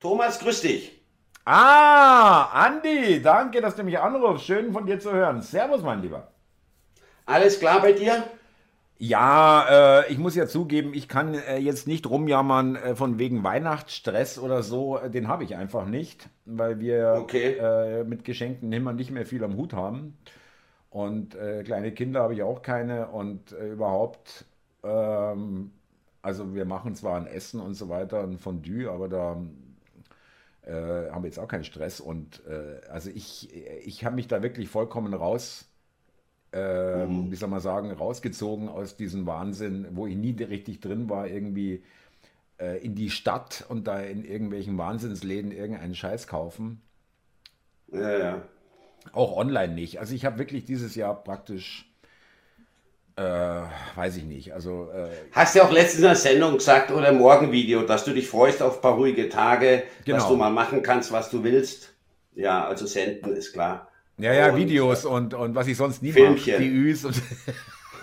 Thomas, grüß dich. Ah, Andi, danke, dass du mich anrufst. Schön von dir zu hören. Servus, mein Lieber. Alles klar bei dir? Ja, äh, ich muss ja zugeben, ich kann äh, jetzt nicht rumjammern äh, von wegen Weihnachtsstress oder so. Äh, den habe ich einfach nicht, weil wir Okay. äh, mit Geschenken immer nicht mehr viel am Hut haben. Und äh, kleine Kinder habe ich auch keine und überhaupt, ähm, also wir machen zwar ein Essen und so weiter, ein Fondue, aber da äh, haben wir jetzt auch keinen Stress. Und äh, also ich, ich habe mich da wirklich vollkommen raus ähm, wie soll man sagen, rausgezogen aus diesem Wahnsinn, wo ich nie richtig drin war, irgendwie äh, in die Stadt und da in irgendwelchen Wahnsinnsläden irgendeinen Scheiß kaufen. Ja, ja. Auch online nicht. Also ich habe wirklich dieses Jahr praktisch, äh, weiß ich nicht, also äh, Hast ja auch letztens in der Sendung gesagt oder im Morgenvideo, dass du dich freust auf ein paar ruhige Tage, dass Genau. du mal machen kannst, was du willst. Ja, also senden ist klar. ja, ja, Und, Videos und, und was ich sonst nie Filmchen. mache, die Üs und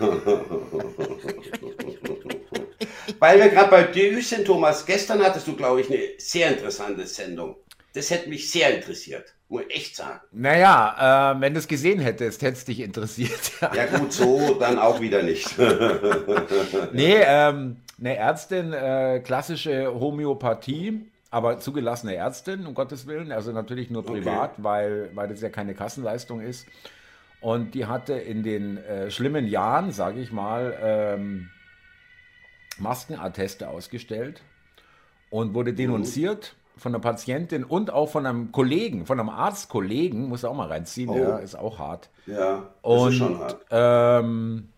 Weil wir gerade bei Dü sind, Thomas, gestern hattest du, glaube ich, eine sehr interessante Sendung. Das hätte mich sehr interessiert, muss ich echt sagen. naja, äh, wenn du es gesehen hättest, hätte es dich interessiert. Ja gut, so dann auch wieder nicht. Nee, ähm, eine Ärztin, äh, klassische Homöopathie, aber zugelassene Ärztin, um Gottes Willen, also natürlich nur privat, weil, weil das ja keine Kassenleistung ist. Und die hatte in den äh, schlimmen Jahren, sage ich mal, ähm, Maskenatteste ausgestellt und wurde denunziert von einer Patientin und auch von einem Kollegen, von einem Arztkollegen, muss auch mal reinziehen, Oh. ja, ist auch hart. Ja, das Und ist schon hart. ähm,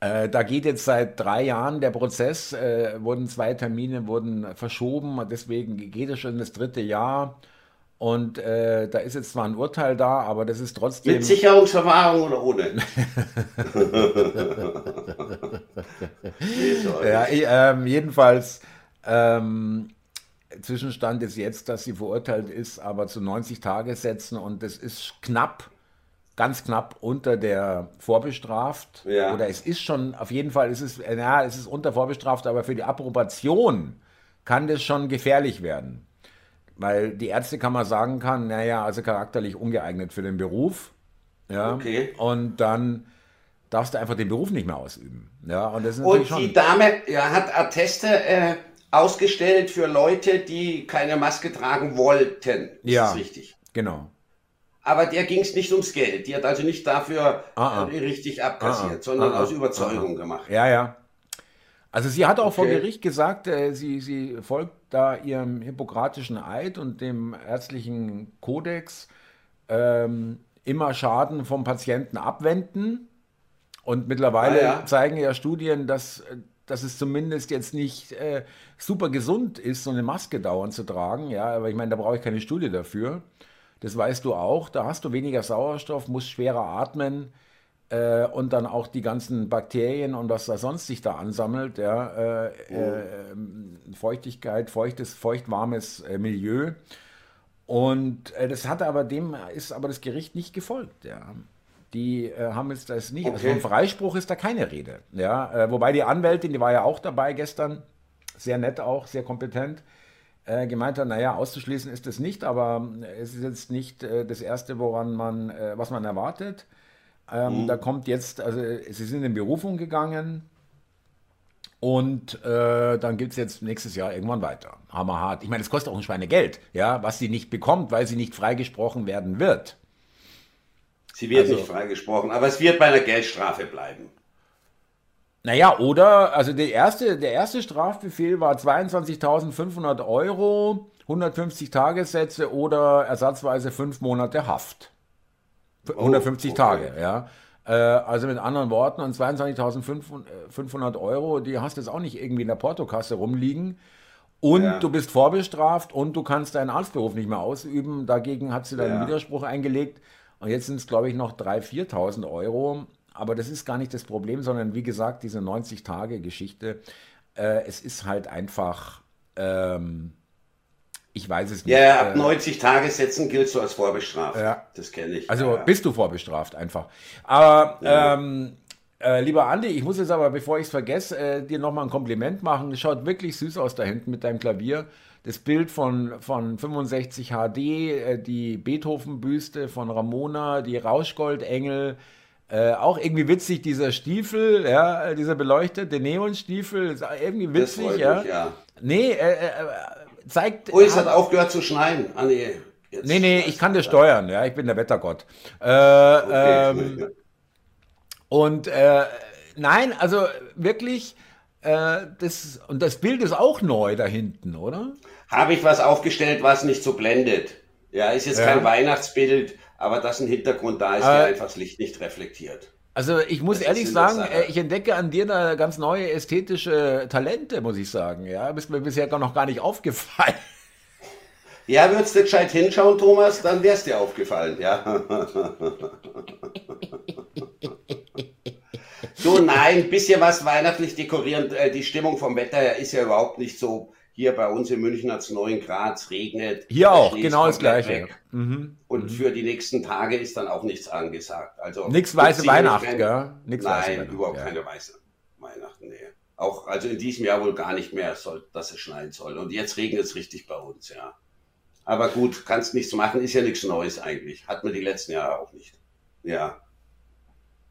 äh, da geht jetzt seit drei Jahren der Prozess, äh, wurden zwei Termine wurden verschoben, deswegen geht es schon das dritte Jahr. Und äh, da ist jetzt zwar ein Urteil da, aber das ist trotzdem. Mit Sicherungsverwahrung oder ohne? Ja, ich, ähm, jedenfalls, ähm, Zwischenstand ist jetzt, dass sie verurteilt ist, aber zu 90 Tagessätzen und das ist knapp, ganz knapp unter der vorbestraft. Ja. Oder es ist schon, auf jeden Fall ist es, ja, es ist unter vorbestraft, aber für die Approbation kann das schon gefährlich werden. Weil die Ärztekammer sagen kann, naja, also charakterlich ungeeignet für den Beruf. Ja, Okay. und dann darfst du einfach den Beruf nicht mehr ausüben. Ja, und das ist Und die schon. Dame ja, hat Atteste äh, ausgestellt für Leute, die keine Maske tragen wollten. Ist Ja. das richtig? Genau. Aber der ging es nicht ums Geld. Die hat also nicht dafür Ah, ah. äh, richtig abkassiert, Ah, ah. sondern Ah, ah. aus Überzeugung gemacht. Ja, ja. Also sie hat auch vor Okay. Gericht gesagt, äh, sie, sie folgt da ihrem hippokratischen Eid und dem ärztlichen Kodex, ähm, immer Schaden vom Patienten abwenden. Und mittlerweile Ah, ja. zeigen ja Studien, dass, äh, dass es zumindest jetzt nicht äh, super gesund ist, so eine Maske dauernd zu tragen. Ja, aber ich meine, da brauche ich keine Studie dafür. Das weißt du auch. Da hast du weniger Sauerstoff, musst schwerer atmen äh, und dann auch die ganzen Bakterien und was da sonst sich da ansammelt, ja, äh, äh, ähm, Feuchtigkeit, feuchtes, feuchtwarmes äh, Milieu. Und äh, das hatte aber dem ist aber das Gericht nicht gefolgt, ja. Die äh, haben jetzt das nicht. Also Okay. vom Freispruch ist da keine Rede. Ja, äh, wobei die Anwältin, die war ja auch dabei gestern, sehr nett auch, sehr kompetent, äh, gemeint hat, naja, auszuschließen ist es nicht, aber es ist jetzt nicht äh, das Erste, woran man, äh, was man erwartet. Ähm, Da kommt jetzt, also äh, sie sind in Berufung gegangen und äh, dann gibt es jetzt nächstes Jahr irgendwann weiter. Hammerhart. Ich meine, es kostet auch ein Schweinegeld, ja, was sie nicht bekommt, weil sie nicht freigesprochen werden wird. Sie wird Also- nicht freigesprochen, aber es wird bei einer Geldstrafe bleiben. Naja, oder, also der erste, der erste Strafbefehl war 22.500 Euro, 150 Tagessätze oder ersatzweise fünf Monate Haft. F- 150 okay. Tage, ja. Äh, also mit anderen Worten, und 22.500 Euro, die hast du jetzt auch nicht irgendwie in der Portokasse rumliegen. Und Ja. du bist vorbestraft und du kannst deinen Arztberuf nicht mehr ausüben. Dagegen hat sie dann einen Ja. Widerspruch eingelegt. Und jetzt sind es, glaube ich, noch 3.000, 4.000 Euro. Aber das ist gar nicht das Problem, sondern wie gesagt, diese 90-Tage-Geschichte, äh, es ist halt einfach, ähm, ich weiß es nicht. Ja, ab äh, 90 Tagessätzen giltst du als vorbestraft. Ja. Das kenne ich. also ja. bist du vorbestraft einfach. Aber Ja. ähm, Äh, lieber Andi, ich muss jetzt aber, bevor ich es vergesse, äh, dir nochmal ein Kompliment machen. Es schaut wirklich süß aus da hinten mit deinem Klavier. Das Bild von, von 65 HD, äh, die Beethoven-Büste von Ramona, die Rauschgoldengel, äh, auch irgendwie witzig, dieser Stiefel, ja, dieser beleuchtete Neonstiefel, ist irgendwie witzig, ja. Mich, ja. Nee, äh, äh, zeigt. Oh, es hat aufgehört zu schneien. Ah, nee. Jetzt nee, nee, ich kann das steuern, ja, ich bin der Wettergott. Äh, okay. ähm, und äh, nein, also wirklich, äh, das, und das Bild ist auch neu da hinten, oder? Habe ich was aufgestellt, was nicht so blendet. Ja, ist jetzt ja. kein Weihnachtsbild, aber dass ein Hintergrund da ist, der einfach das Licht nicht reflektiert. Also ich muss das ehrlich sagen, äh, ich entdecke an dir da ganz neue ästhetische Talente, muss ich sagen. Ja, bist mir bisher noch gar nicht aufgefallen. Ja, würdest du gescheit hinschauen, Thomas, dann wär's dir aufgefallen, ja. so, nein, ein bisschen was weihnachtlich dekorieren. Äh, die Stimmung vom Wetter ist ja überhaupt nicht so hier bei uns in München hat es 9 Grad, es regnet. Hier auch, genau das Gleiche. Mhm. Und mhm. für die nächsten Tage ist dann auch nichts angesagt. Also nichts weiße Weihnachten, gell? Nix nein, weiße überhaupt ja. keine weiße Weihnachten, nee. Auch, also in diesem Jahr wohl gar nicht mehr, soll, dass es schneien soll. Und jetzt regnet es richtig bei uns, ja. Aber gut, kannst nichts machen, ist ja nichts Neues eigentlich. Hat man die letzten Jahre auch nicht. Ja.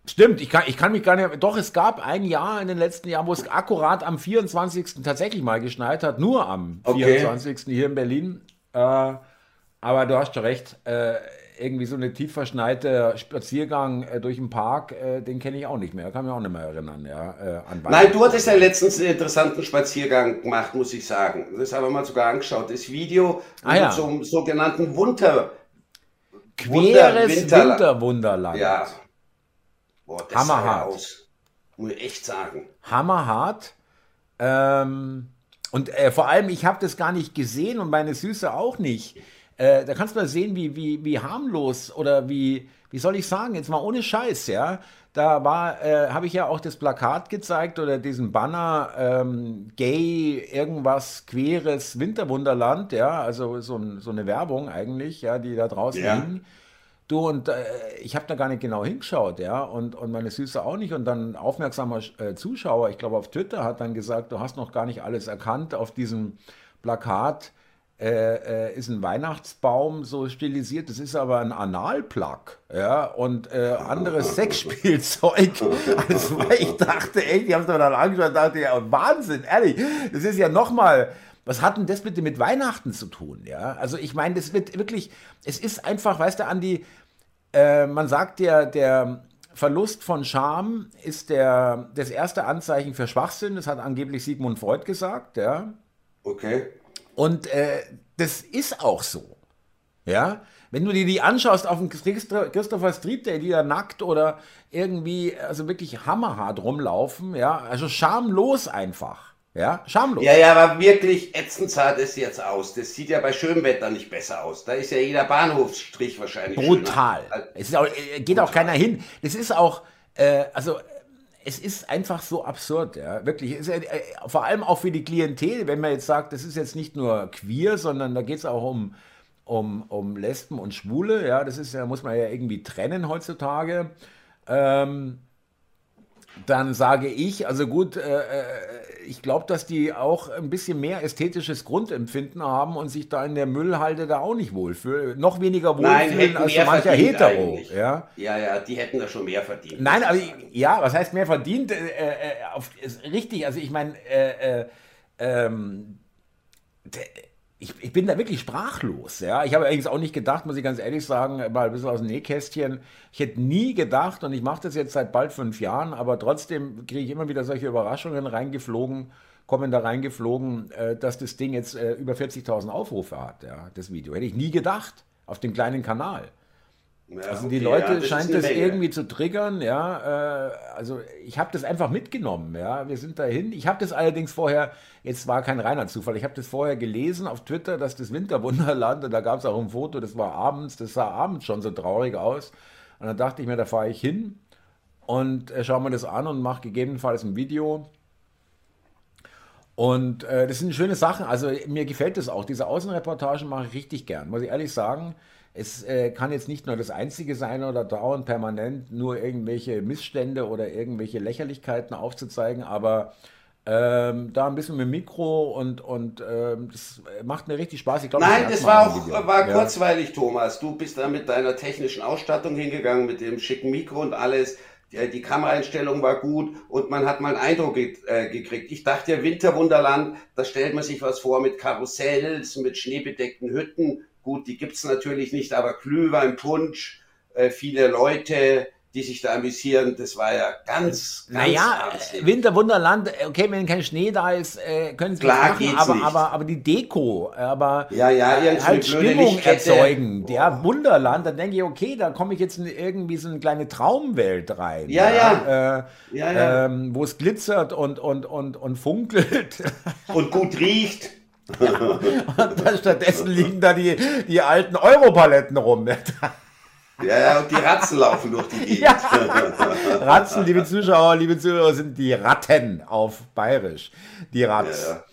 Stimmt, ich kann, ich kann mich gar nicht. Doch, es gab ein Jahr in den letzten Jahren, wo es akkurat am 24. tatsächlich mal geschneit hat. Nur am okay. 24. hier in Berlin. Äh, aber du hast schon recht. Äh, irgendwie so eine tief verschneite Spaziergang äh, durch den Park, äh, den kenne ich auch nicht mehr. Kann mich auch nicht mehr erinnern. Ja, äh, Nein, du hattest ja letztens einen interessanten Spaziergang gemacht, muss ich sagen. Das haben wir mal sogar angeschaut. Das Video ah, ja. zum sogenannten Wunder. Queres. Winterwunderland. Ja, Boah, das Hammerhart. Aus. Muss ich echt sagen. Hammerhart. Ähm, und äh, vor allem, ich habe das gar nicht gesehen und meine Süße auch nicht. Äh, da kannst du mal sehen, wie, wie, wie harmlos oder wie, wie soll ich sagen, jetzt mal ohne Scheiß, ja. Da war, äh, habe ich ja auch das Plakat gezeigt oder diesen Banner ähm, Gay, irgendwas queres Winterwunderland, ja, also so, so eine Werbung eigentlich, ja, die da draußen ja. hing. Du, und äh, ich habe da gar nicht genau hingeschaut, ja, und, und meine Süße auch nicht. Und dann ein aufmerksamer äh, Zuschauer, ich glaube auf Twitter, hat dann gesagt, du hast noch gar nicht alles erkannt. Auf diesem Plakat äh, äh ist ein Weihnachtsbaum so stilisiert, das ist aber ein Analplug, ja, und äh, anderes Sexspielzeug. Also, ich dachte, echt, ich habe es mir dann angeschaut dachte, ja, Wahnsinn, ehrlich, das ist ja nochmal was hat denn das bitte mit Weihnachten zu tun? Ja, also ich meine, das wird wirklich, es ist einfach, weißt du, Andi, äh, man sagt ja, der Verlust von Scham ist der, das erste Anzeichen für Schwachsinn. Das hat angeblich Sigmund Freud gesagt, ja. Okay. Und äh, das ist auch so. Ja, wenn du dir die anschaust auf dem Christopher Street Day, die da nackt oder irgendwie, also wirklich hammerhart rumlaufen, ja, also schamlos einfach. Ja, schamlos. Ja, ja, aber wirklich ätzend sah das jetzt aus. Das sieht ja bei schönem Wetter nicht besser aus. Da ist ja jeder Bahnhofsstrich wahrscheinlich Brutal. Schöner. Es auch, äh, geht auch keiner hin. Das ist auch, äh, also es ist einfach so absurd, ja, wirklich. Ist, äh, vor allem auch für die Klientel, wenn man jetzt sagt, das ist jetzt nicht nur queer, sondern da geht es auch um, um, um Lesben und Schwule, ja, das ist ja, muss man ja irgendwie trennen heutzutage. Ähm, dann sage ich, also gut, äh, äh ich glaube, dass die auch ein bisschen mehr ästhetisches Grundempfinden haben und sich da in der Müllhalde da auch nicht wohlfühlen. Noch weniger wohlfühlen als so mancher Hetero. Ja? ja, ja, die hätten da schon mehr verdient. Nein, aber ich, ja, was heißt mehr verdient? Äh, äh, auf, richtig, also ich meine, äh ähm, ich, ich, bin da wirklich sprachlos. Ja? Ich habe eigentlich auch nicht gedacht, muss ich ganz ehrlich sagen, mal ein bisschen aus dem Nähkästchen. Ich hätte nie gedacht, und ich mache das jetzt seit bald fünf Jahren, aber trotzdem kriege ich immer wieder solche Überraschungen reingeflogen, kommen da reingeflogen, äh, dass das Ding jetzt äh, über 40.000 Aufrufe hat, ja, das Video. Hätte ich nie gedacht, auf dem kleinen Kanal. Ja, also die Leute ja, scheint das irgendwie zu triggern, ja. Äh, also ich habe das einfach mitgenommen, ja. Wir sind dahin. Ich habe das allerdings vorher, jetzt war kein reiner Zufall, ich habe das vorher gelesen auf Twitter, dass das Winterwunderland, und da gab es auch ein Foto, das war abends, das sah abends schon so traurig aus. Und dann dachte ich mir, da fahre ich hin und äh, schaue mir das an und mache gegebenenfalls ein Video. Und äh, das sind schöne Sachen. Also mir gefällt das auch. Diese Außenreportagen mache ich richtig gern, muss ich ehrlich sagen. Es äh, kann jetzt nicht nur das Einzige sein oder dauernd permanent nur irgendwelche Missstände oder irgendwelche Lächerlichkeiten aufzuzeigen, aber ähm, da ein bisschen mit Mikro und, und ähm, das macht mir richtig Spaß. Ich glaub, Nein, das war auch war ja. kurzweilig, Thomas. Du bist da mit deiner technischen Ausstattung hingegangen, mit dem schicken Mikro und alles. Die, die Kameraeinstellung war gut und man hat mal einen Eindruck ge äh, gekriegt. Ich dachte ja, Winterwunderland, da stellt man sich was vor mit Karussells, mit schneebedeckten Hütten. Gut, die gibt's natürlich nicht, aber Glühwein, Punsch, äh, viele Leute, die sich da amüsieren. Das war ja ganz, ganz Naja, armselig. Winterwunderland, okay, wenn kein Schnee da ist, äh, können sie Klar, machen, aber, nicht. aber, aber die Deko, aber ja, ja, äh, halt Stimmung erzeugen. Oh. Der Wunderland, da denke ich, okay, da komme ich jetzt in irgendwie so eine kleine Traumwelt rein. Ja, ja. ja. Äh, ja, ja. Ähm, wo es glitzert und, und, und, und funkelt. Und gut riecht. Ja. Und stattdessen liegen da die, die alten Europaletten rum. Ja, ja, und die Ratzen laufen durch die Gegend. Ja. Ratzen, liebe Zuschauer, liebe Zuhörer, sind die Ratten auf Bayerisch. Die Ratz. Ja, ja.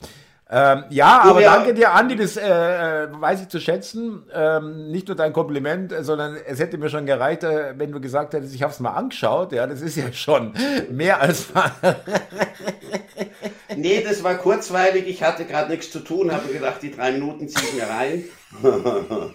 Ähm, ja, aber ja. danke dir, Andi, das äh, weiß ich zu schätzen. Ähm, nicht nur dein Kompliment, sondern es hätte mir schon gereicht, äh, wenn du gesagt hättest, ich habe es mal angeschaut. Ja, das ist ja schon mehr als. Nee, das war kurzweilig. Ich hatte gerade nichts zu tun, habe gedacht, die drei Minuten ziehe ich mir rein.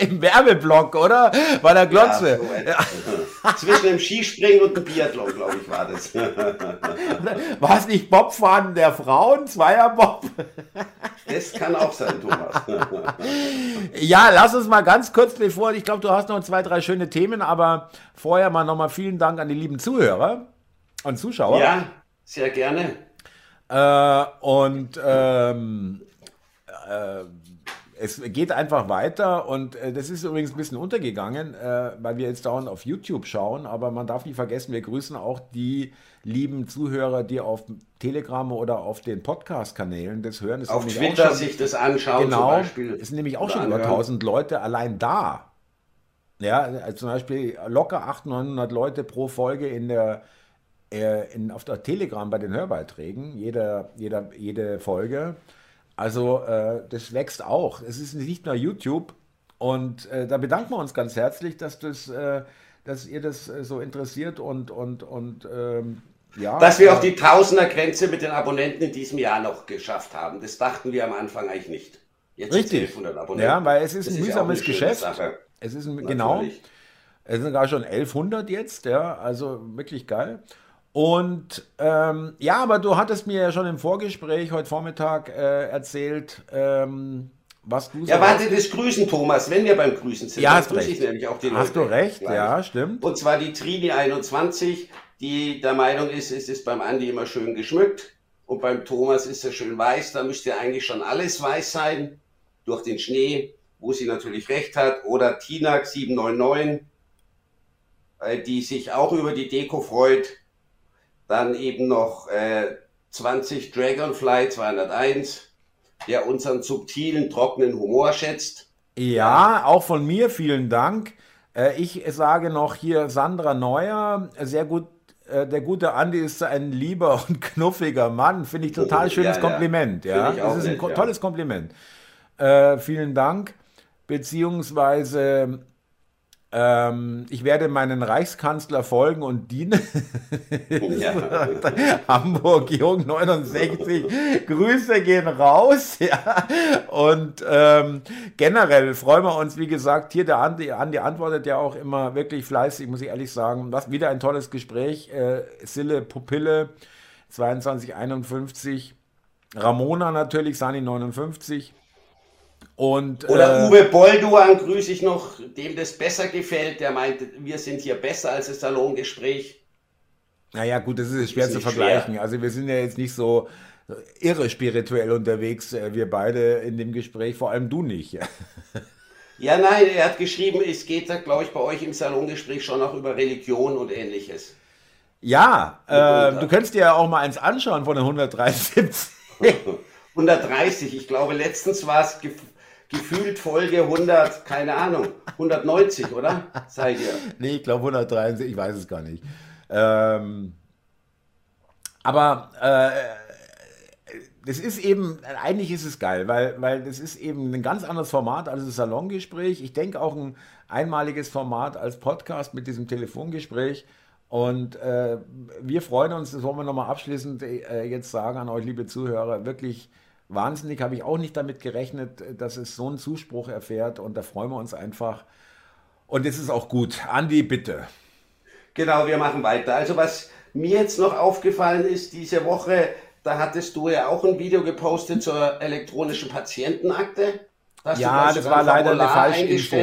Im Werbeblock, oder? Bei der Glotze. Ja, so Zwischen dem Skispringen und dem Biathlon, glaube ich, war das. War es nicht Bobfahren der Frauen? Zweierbob? Das kann auch sein, Thomas. Ja, lass uns mal ganz kurz bevor, ich glaube, du hast noch zwei, drei schöne Themen, aber vorher mal nochmal vielen Dank an die lieben Zuhörer und Zuschauer. Ja, sehr gerne. Äh, und ähm, äh, es geht einfach weiter und äh, das ist übrigens ein bisschen untergegangen, äh, weil wir jetzt dauernd auf YouTube schauen, aber man darf nicht vergessen, wir grüßen auch die lieben Zuhörer, die auf Telegram oder auf den Podcast-Kanälen das hören. Das auf Twitter schon, sich das anschauen genau. Es sind nämlich auch schon über 1000 Leute allein da. Ja, also zum Beispiel locker 800, 900 Leute pro Folge in der, in, auf der Telegram bei den Hörbeiträgen, jeder, jeder, jede Folge. Also äh, das wächst auch. Es ist nicht nur YouTube. Und äh, da bedanken wir uns ganz herzlich, dass, das, äh, dass ihr das äh, so interessiert und, und, und ähm, ja. Dass wir auch die Tausender-Grenze mit den Abonnenten in diesem Jahr noch geschafft haben. Das dachten wir am Anfang eigentlich nicht. Jetzt Richtig. 1200 Abonnenten. Ja, weil es ist das ein mühsames Geschäft. Es ist ein, genau. Es sind sogar schon 1100 jetzt, ja, also wirklich geil. Und ähm, ja, aber du hattest mir ja schon im Vorgespräch heute Vormittag äh, erzählt, ähm, was du Ja, warte, das Grüßen, Thomas, wenn wir beim Grüßen sind. Ja, hast recht. Ich nämlich auch die hast Leute du recht, gleich. ja, stimmt. Und zwar die Trini 21, die der Meinung ist, es ist beim Andi immer schön geschmückt und beim Thomas ist er schön weiß. Da müsste eigentlich schon alles weiß sein durch den Schnee, wo sie natürlich recht hat. Oder Tinak 799, äh, die sich auch über die Deko freut dann eben noch äh, 20 Dragonfly 201, der unseren subtilen, trockenen Humor schätzt. Ja, auch von mir vielen Dank. Äh, ich sage noch hier Sandra Neuer, sehr gut. Äh, der gute Andi ist ein lieber und knuffiger Mann. Finde ich total schönes ja, Kompliment. Ja, ja. das ist ein nett, tolles. Kompliment. Äh, vielen Dank. Beziehungsweise ähm, ich werde meinen Reichskanzler folgen und dienen. Ja. Hamburg Jung 69. Grüße gehen raus. Ja. Und ähm, generell freuen wir uns, wie gesagt, hier der Andi, Andi antwortet ja auch immer wirklich fleißig, muss ich ehrlich sagen. Was wieder ein tolles Gespräch. Äh, Sille Pupille 2251. Ramona natürlich, Sani 59. Und, Oder äh, Uwe Bolduan grüße ich noch, dem das besser gefällt. Der meint, wir sind hier besser als das Salongespräch. Naja, gut, das ist schwer ist zu vergleichen. Schwer. Also wir sind ja jetzt nicht so irre spirituell unterwegs, äh, wir beide in dem Gespräch, vor allem du nicht. ja, nein, er hat geschrieben, es geht, glaube ich, bei euch im Salongespräch schon auch über Religion und ähnliches. Ja, äh, du könntest dir ja auch mal eins anschauen von den 173. 130, ich glaube, letztens war es gefühlt Folge 100, keine Ahnung, 190, oder? Seid ihr? Nee, ich glaube 173, ich weiß es gar nicht. Ähm, aber äh, das ist eben, eigentlich ist es geil, weil, weil das ist eben ein ganz anderes Format als das Salongespräch. Ich denke auch ein einmaliges Format als Podcast mit diesem Telefongespräch. Und äh, wir freuen uns, das wollen wir nochmal abschließend äh, jetzt sagen an euch, liebe Zuhörer, wirklich wahnsinnig, habe ich auch nicht damit gerechnet, dass es so einen Zuspruch erfährt und da freuen wir uns einfach. Und es ist auch gut. Andi, bitte. Genau, wir machen weiter. Also was mir jetzt noch aufgefallen ist, diese Woche, da hattest du ja auch ein Video gepostet zur elektronischen Patientenakte. ja, das war leider eine falsche Info.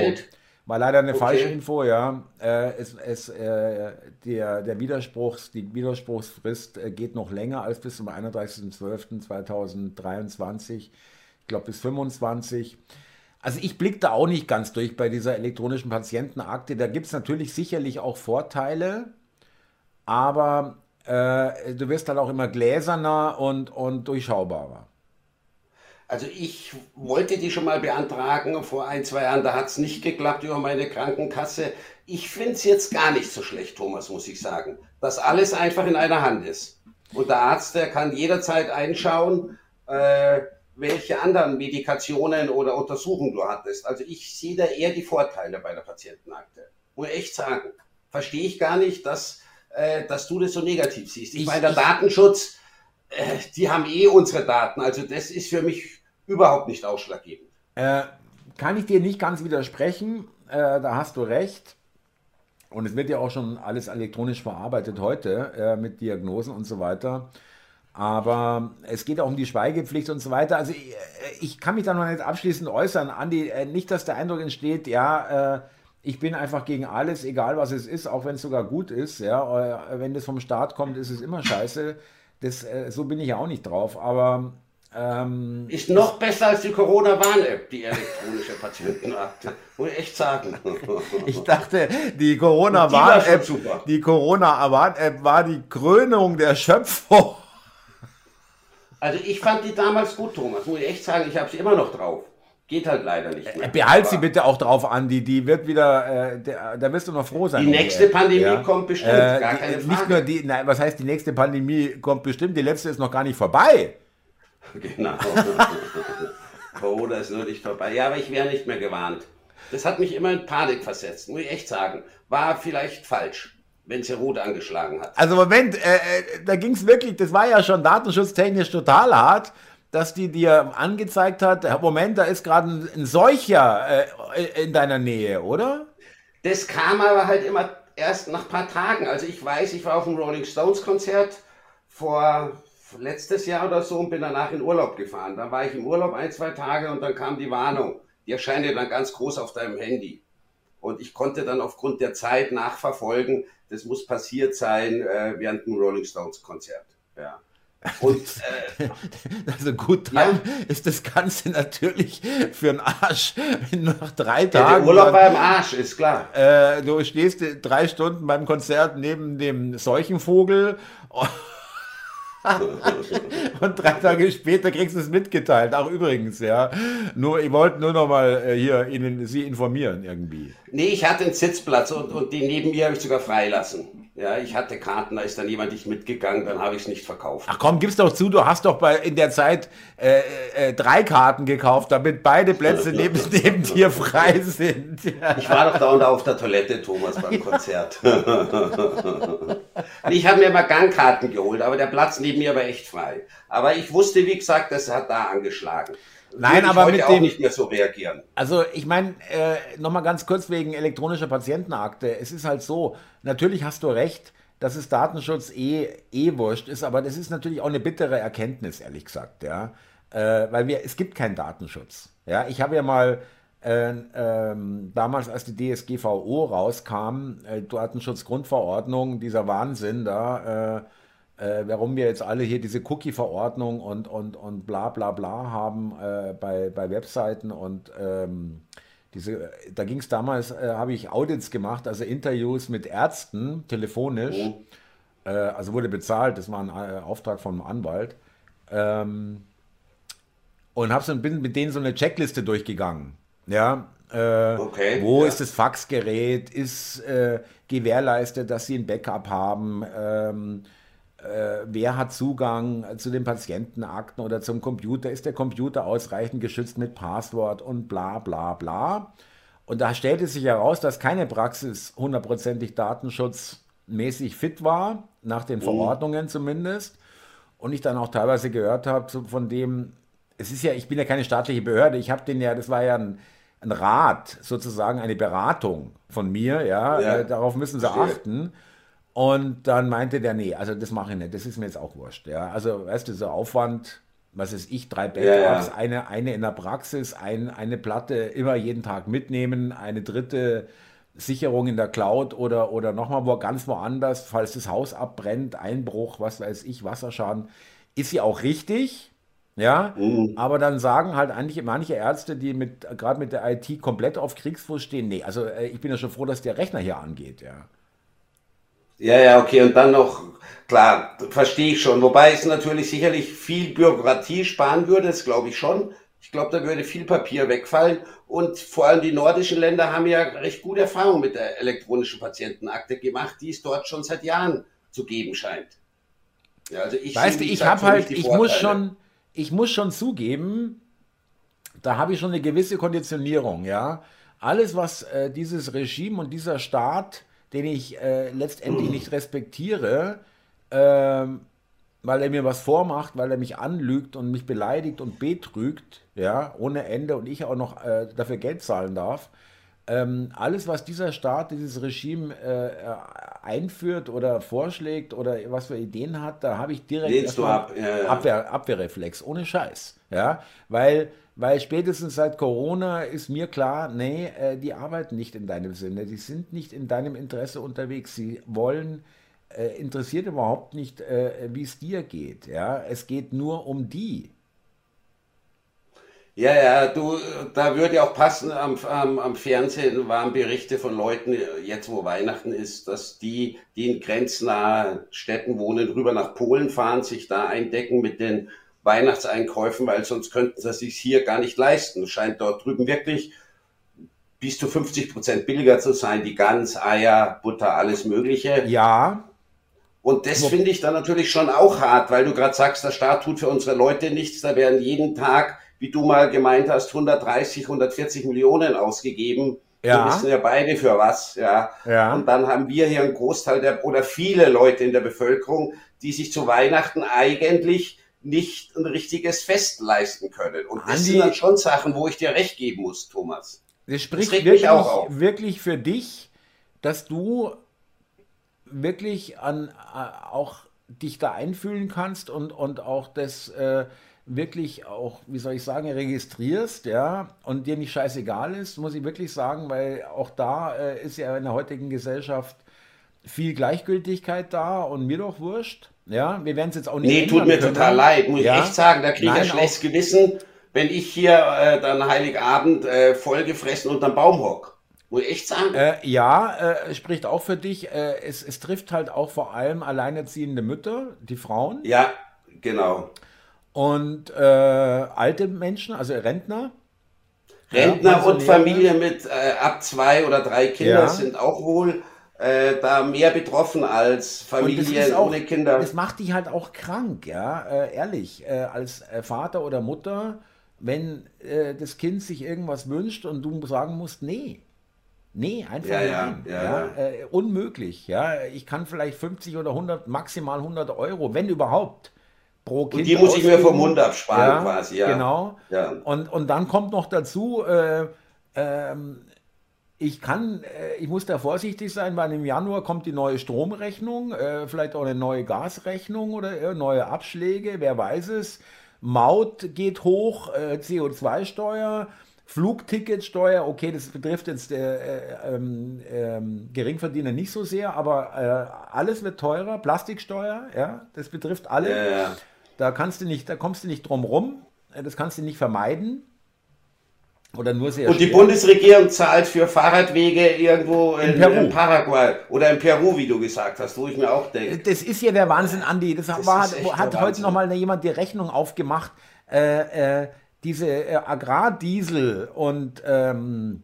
War leider eine okay. falsche Info, ja. Äh, es, es, äh, der, der Widerspruchs, die Widerspruchsfrist äh, geht noch länger als bis zum 31.12.2023. Ich glaube bis 25. Also ich blicke da auch nicht ganz durch bei dieser elektronischen Patientenakte. Da gibt es natürlich sicherlich auch Vorteile, aber äh, du wirst dann auch immer gläserner und, und durchschaubarer. Also ich wollte die schon mal beantragen vor ein, zwei Jahren, da hat es nicht geklappt über meine Krankenkasse. Ich finde es jetzt gar nicht so schlecht, Thomas, muss ich sagen, dass alles einfach in einer Hand ist. Und der Arzt, der kann jederzeit einschauen, äh, welche anderen Medikationen oder Untersuchungen du hattest. Also ich sehe da eher die Vorteile bei der Patientenakte. Muss ich echt sagen. Verstehe ich gar nicht, dass, äh, dass du das so negativ siehst. Ich, ich meine, der Datenschutz, äh, die haben eh unsere Daten. Also das ist für mich überhaupt nicht ausschlaggebend. Äh, kann ich dir nicht ganz widersprechen, äh, da hast du recht. Und es wird ja auch schon alles elektronisch verarbeitet heute äh, mit Diagnosen und so weiter. Aber es geht auch um die Schweigepflicht und so weiter. Also ich, äh, ich kann mich da noch nicht abschließend äußern, Andi. Äh, nicht, dass der Eindruck entsteht, ja, äh, ich bin einfach gegen alles, egal was es ist, auch wenn es sogar gut ist. Ja, wenn das vom Staat kommt, ist es immer scheiße. Das, so bin ich ja auch nicht drauf. Aber ähm, ist noch besser als die Corona-Warn-App, die elektronische Patientenakte. Muss ich echt sagen. ich dachte, die Corona-Warn-App, die Corona-Warn-App war die Krönung der Schöpfung. Also ich fand die damals gut, Thomas. Muss ich echt sagen, ich habe sie immer noch drauf. Geht halt leider nicht mehr. Behalt sie bitte auch drauf, Andi. Die wird wieder, äh, der, da wirst du noch froh sein. Die nächste die Pandemie ja. kommt bestimmt, äh, gar keine Frage. Nicht nur die, nein, was heißt die nächste Pandemie kommt bestimmt, die letzte ist noch gar nicht vorbei. Genau. Corona ist nur nicht vorbei. Ja, aber ich wäre nicht mehr gewarnt. Das hat mich immer in Panik versetzt, muss ich echt sagen. War vielleicht falsch, wenn es hier rot angeschlagen hat. Also Moment, äh, äh da ging es wirklich, das war ja schon datenschutztechnisch total hart, dass die dir angezeigt hat, Moment, da ist gerade ein, ein Seucher äh, in deiner Nähe, oder? Das kam aber halt immer erst nach ein paar Tagen. Also ich weiß, ich war auf dem Rolling Stones Konzert vor letztes Jahr oder so und bin danach in Urlaub gefahren. Da war ich im Urlaub ein, zwei Tage und dann kam die Warnung. Die erscheint dir dann ganz groß auf deinem Handy. Und ich konnte dann aufgrund der Zeit nachverfolgen, das muss passiert sein äh, während dem Rolling Stones Konzert. Ja. Und, äh, also gut, dann ja. ist das Ganze natürlich für einen Arsch nach drei Tagen. Ja, der Urlaub beim Arsch, ist klar. Äh, du stehst drei Stunden beim Konzert neben dem Seuchenvogel. und drei Tage später kriegst du es mitgeteilt. Ach, übrigens, ja. Nur, ich wollte nur noch mal äh, hier Ihnen, Sie informieren irgendwie. Nee, ich hatte einen Sitzplatz und, und den neben mir habe ich sogar freilassen. Ja, ich hatte Karten, da ist dann jemand nicht mitgegangen, dann habe ich es nicht verkauft. Ach komm, gib's doch zu, du hast doch bei, in der Zeit äh, äh, drei Karten gekauft, damit beide Plätze neben, neben dir frei sind. Ich war doch da und auf der Toilette, Thomas, beim Konzert. ich habe mir mal Gangkarten geholt, aber der Platz neben mir war echt frei. Aber ich wusste, wie gesagt, das hat da angeschlagen. Nein, aber mit dem nicht mehr so reagieren. Also ich meine, äh, nochmal ganz kurz wegen elektronischer Patientenakte. Es ist halt so, natürlich hast du recht, dass es Datenschutz eh, eh wurscht ist, aber das ist natürlich auch eine bittere Erkenntnis, ehrlich gesagt, ja. Äh, weil wir, es gibt keinen Datenschutz. Ja, ich habe ja mal äh, ähm, damals, als die DSGVO rauskam, äh, Datenschutzgrundverordnung, dieser Wahnsinn da, äh, äh, warum wir jetzt alle hier diese Cookie-Verordnung und, und, und bla bla bla haben äh, bei, bei Webseiten und ähm, diese, da ging es damals, äh, habe ich Audits gemacht, also Interviews mit Ärzten, telefonisch, oh. äh, also wurde bezahlt, das war ein äh, Auftrag vom Anwalt. Ähm, und habe so, bin mit denen so eine Checkliste durchgegangen. Ja, äh, okay, wo ja. ist das Faxgerät? Ist gewährleistet, dass sie ein Backup haben? Ähm, äh, wer hat Zugang zu den Patientenakten oder zum Computer, ist der Computer ausreichend geschützt mit Passwort und bla bla bla. Und da stellte sich heraus, dass keine Praxis hundertprozentig datenschutzmäßig fit war, nach den mhm. Verordnungen zumindest. Und ich dann auch teilweise gehört habe von dem, es ist ja, ich bin ja keine staatliche Behörde, ich habe den ja, das war ja ein, ein Rat, sozusagen eine Beratung von mir, ja, ja. Äh, darauf müssen sie verstehe. achten. Und dann meinte der, nee, also das mache ich nicht, das ist mir jetzt auch wurscht. Ja. Also, weißt du, so Aufwand, was ist ich, drei Backups, ja, ja. Eine, eine in der Praxis, ein, eine Platte immer jeden Tag mitnehmen, eine dritte Sicherung in der Cloud oder, oder nochmal wo, ganz woanders, falls das Haus abbrennt, Einbruch, was weiß ich, Wasserschaden, ist ja auch richtig. Ja, mhm. aber dann sagen halt eigentlich manche Ärzte, die mit gerade mit der IT komplett auf Kriegsfuß stehen, nee, also äh, ich bin ja schon froh, dass der Rechner hier angeht, ja. Ja, ja, okay. Und dann noch, klar, verstehe ich schon. Wobei es natürlich sicherlich viel Bürokratie sparen würde, das glaube ich schon. Ich glaube, da würde viel Papier wegfallen. Und vor allem die nordischen Länder haben ja recht gute Erfahrungen mit der elektronischen Patientenakte gemacht, die es dort schon seit Jahren zu geben scheint. Ja, also ich weißt du, ich habe halt, ich muss schon, ich muss schon zugeben, da habe ich schon eine gewisse Konditionierung, ja. Alles, was äh, dieses Regime und dieser Staat den ich äh, letztendlich nicht respektiere, ähm, weil er mir was vormacht, weil er mich anlügt und mich beleidigt und betrügt, ja, ohne Ende und ich auch noch äh, dafür Geld zahlen darf. Ähm, alles, was dieser Staat, dieses Regime äh, einführt oder vorschlägt oder was für Ideen hat, da habe ich direkt ab? ja, ja. Abwehr, Abwehrreflex, ohne Scheiß. Ja, weil weil spätestens seit Corona ist mir klar, nee, äh, die arbeiten nicht in deinem Sinne, die sind nicht in deinem Interesse unterwegs. Sie wollen, äh, interessiert überhaupt nicht, äh, wie es dir geht. Ja? Es geht nur um die. Ja, ja, du, da würde auch passen, am, am, am Fernsehen waren Berichte von Leuten, jetzt wo Weihnachten ist, dass die, die in grenznahen Städten wohnen, rüber nach Polen fahren, sich da eindecken mit den Weihnachtseinkäufen, weil sonst könnten sie sich hier gar nicht leisten. Es scheint dort drüben wirklich bis zu 50 Prozent billiger zu sein, die Gans, Eier, Butter, alles Mögliche. Ja. Und das finde ich dann natürlich schon auch hart, weil du gerade sagst, der Staat tut für unsere Leute nichts. Da werden jeden Tag, wie du mal gemeint hast, 130, 140 Millionen ausgegeben. Ja. Wir wissen ja beide für was, ja. ja. Und dann haben wir hier einen Großteil der, oder viele Leute in der Bevölkerung, die sich zu Weihnachten eigentlich nicht ein richtiges Fest leisten können. Und das Andi, sind dann schon Sachen, wo ich dir recht geben muss, Thomas. Das spricht das wirklich, auch wirklich für dich, dass du wirklich an äh, auch dich da einfühlen kannst und, und auch das äh, wirklich auch, wie soll ich sagen, registrierst, ja, und dir nicht scheißegal ist, muss ich wirklich sagen, weil auch da äh, ist ja in der heutigen Gesellschaft viel Gleichgültigkeit da und mir doch wurscht. Ja, wir werden es jetzt auch nicht. Nee, tut mir können. total leid, muss ja? ich echt sagen. Da kriege ich ein schlechtes Gewissen, wenn ich hier äh, dann Heiligabend äh, vollgefressen unterm Baum hock. Muss ich echt sagen. Äh, ja, äh, spricht auch für dich. Äh, es, es trifft halt auch vor allem alleinerziehende Mütter, die Frauen. Ja, genau. Und äh, alte Menschen, also Rentner. Rentner ja, und Familie mit ab zwei oder drei Kindern ja. sind auch wohl äh, da mehr betroffen als Familien auch, ohne Kinder. Das macht dich halt auch krank, ja, äh, ehrlich, äh, als äh, Vater oder Mutter, wenn äh, das Kind sich irgendwas wünscht und du sagen musst, nee. Nee, einfach ja, nein. Ja, ja, äh, unmöglich. Ja, ich kann vielleicht 50 oder 100, maximal 100 Euro, wenn überhaupt, pro Kind. Und die muss ich mir vom Mund absparen quasi, ja. Genau. Und, und dann kommt noch dazu, ähm, ich kann, äh, ich muss da vorsichtig sein, weil im Januar kommt die neue Stromrechnung, äh, vielleicht auch eine neue Gasrechnung oder äh, neue Abschläge, wer weiß es. Maut geht hoch, CO2-Steuer, Flugticketsteuer, okay, das betrifft jetzt der ähm, ähm, Geringverdiener nicht so sehr, aber äh, alles wird teurer, Plastiksteuer, ja, das betrifft alle. Ja, ja. Da kannst du nicht, da kommst du nicht drum rum, das kannst du nicht vermeiden. Oder nur sehr Und die schwer. Bundesregierung zahlt für Fahrradwege irgendwo in, in, in, Paraguay oder in Peru, wie du gesagt hast, wo ich mir auch denke. Das ist ja der Wahnsinn, Andi. Das, das war, hat heute nochmal jemand die Rechnung aufgemacht. Äh, äh, diese äh, Agrardiesel und ähm,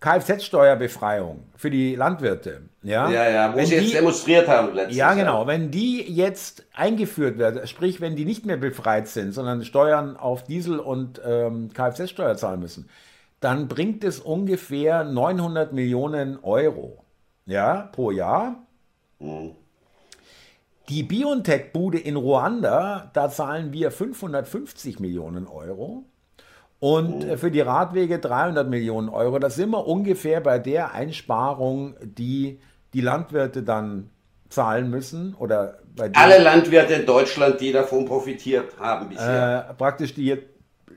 Kfz-Steuerbefreiung für die Landwirte. Ja, ja, ja wo wenn sie jetzt die, demonstriert haben letztes Ja, Jahr. genau. Wenn die jetzt eingeführt wird, sprich, wenn die nicht mehr befreit sind, sondern Steuern auf Diesel und ähm, Kfz-Steuer zahlen müssen, dann bringt es ungefähr 900 Millionen Euro ja, pro Jahr. Die BioNTech-Bude in Ruanda, da zahlen wir 550 Millionen Euro. Und äh, für die Radwege 300 Millionen Euro. Da sind wir ungefähr bei der Einsparung, die die Landwirte dann zahlen müssen. Oder bei Alle Landwirte in Deutschland, die davon profitiert haben bisher. äh, praktisch die jetzt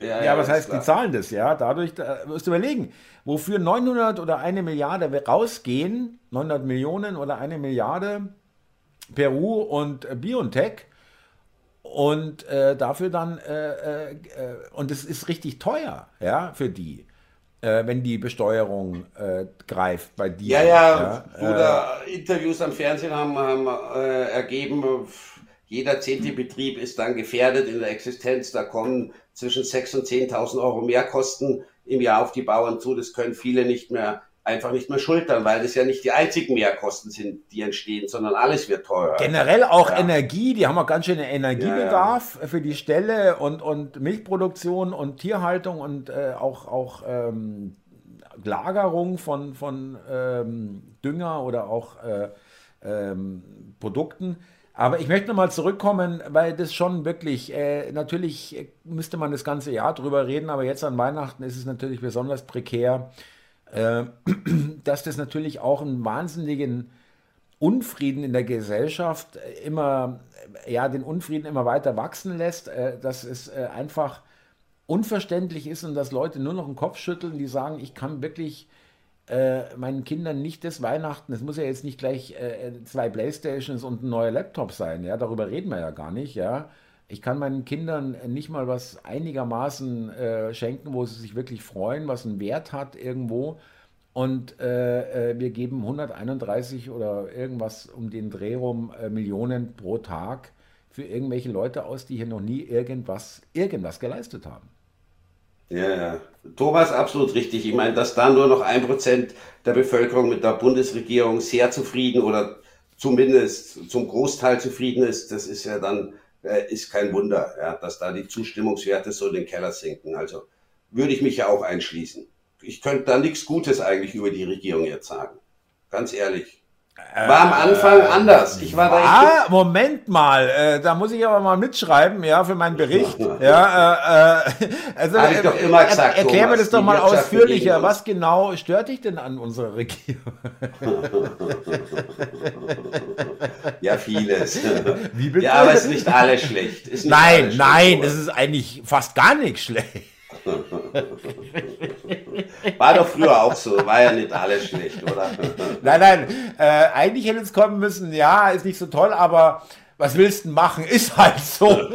ja, Ja, was heißt, klar. die zahlen das, ja? Dadurch, da musst du überlegen, wofür 900 oder eine Milliarde rausgehen, 900 Millionen oder eine Milliarde, Peru und äh, BioNTech, und äh, dafür dann, äh, äh, äh, und es ist richtig teuer, ja, für die, äh, wenn die Besteuerung äh, greift bei dir. Ja, ja, äh, oder Interviews am Fernsehen haben, haben äh, ergeben, jeder zehnte Betrieb ist dann gefährdet in der Existenz. Da kommen zwischen 6.000 und 10.000 Euro Mehrkosten im Jahr auf die Bauern zu. Das können viele nicht mehr, einfach nicht mehr schultern, weil das ja nicht die einzigen Mehrkosten sind, die entstehen, sondern alles wird teurer. Generell auch Ja. Energie, die haben auch ganz schön Energiebedarf für die Ställe und, und Milchproduktion und Tierhaltung und äh, auch, auch ähm, Lagerung von, von ähm, Dünger oder auch äh, ähm, Produkten. Aber ich möchte nochmal zurückkommen, weil das schon wirklich, äh, natürlich äh, müsste man das ganze Jahr drüber reden, aber jetzt an Weihnachten ist es natürlich besonders prekär, äh, dass das natürlich auch einen wahnsinnigen Unfrieden in der Gesellschaft äh, immer, äh, ja, den Unfrieden immer weiter wachsen lässt, äh, dass es äh, einfach unverständlich ist und dass Leute nur noch den Kopf schütteln, die sagen, ich kann wirklich äh, meinen Kindern nicht das Weihnachten, es muss ja jetzt nicht gleich zwei Playstations und ein neuer Laptop sein, ja, darüber reden wir ja gar nicht, ja. Ich kann meinen Kindern nicht mal was einigermaßen äh, schenken, wo sie sich wirklich freuen, was einen Wert hat irgendwo. Und äh, äh, wir geben 131 oder irgendwas um den Dreh rum äh, Millionen pro Tag für irgendwelche Leute aus, die hier noch nie irgendwas, irgendwas geleistet haben. Ja, ja. Thomas, absolut richtig. Ich meine, dass da nur noch ein Prozent der Bevölkerung mit der Bundesregierung sehr zufrieden oder zumindest zum Großteil zufrieden ist, das ist ja dann, ist kein Wunder, ja, dass da die Zustimmungswerte so in den Keller sinken. Also würde ich mich ja auch einschließen. Ich könnte da nichts Gutes eigentlich über die Regierung jetzt sagen. Ganz ehrlich. War am Anfang anders. Ich war da Ah, Moment mal, äh, da muss ich aber mal mitschreiben, ja, für meinen Bericht. Ja, äh, äh, also Hab ich doch immer gesagt, erklär mir Thomas, das doch mal ausführlicher. uns. Was genau stört dich denn an unserer Regierung? Ja, vieles. Wie bitte? Ja, aber es ist nicht alles schlecht. Ist nicht Nein, alles schlecht, nein, es ist eigentlich fast gar nicht schlecht. War doch früher auch so, war ja nicht alles schlecht, oder? Nein, nein, äh, eigentlich hätte es kommen müssen, ja, ist nicht so toll, aber was willst du denn machen? Ist halt so.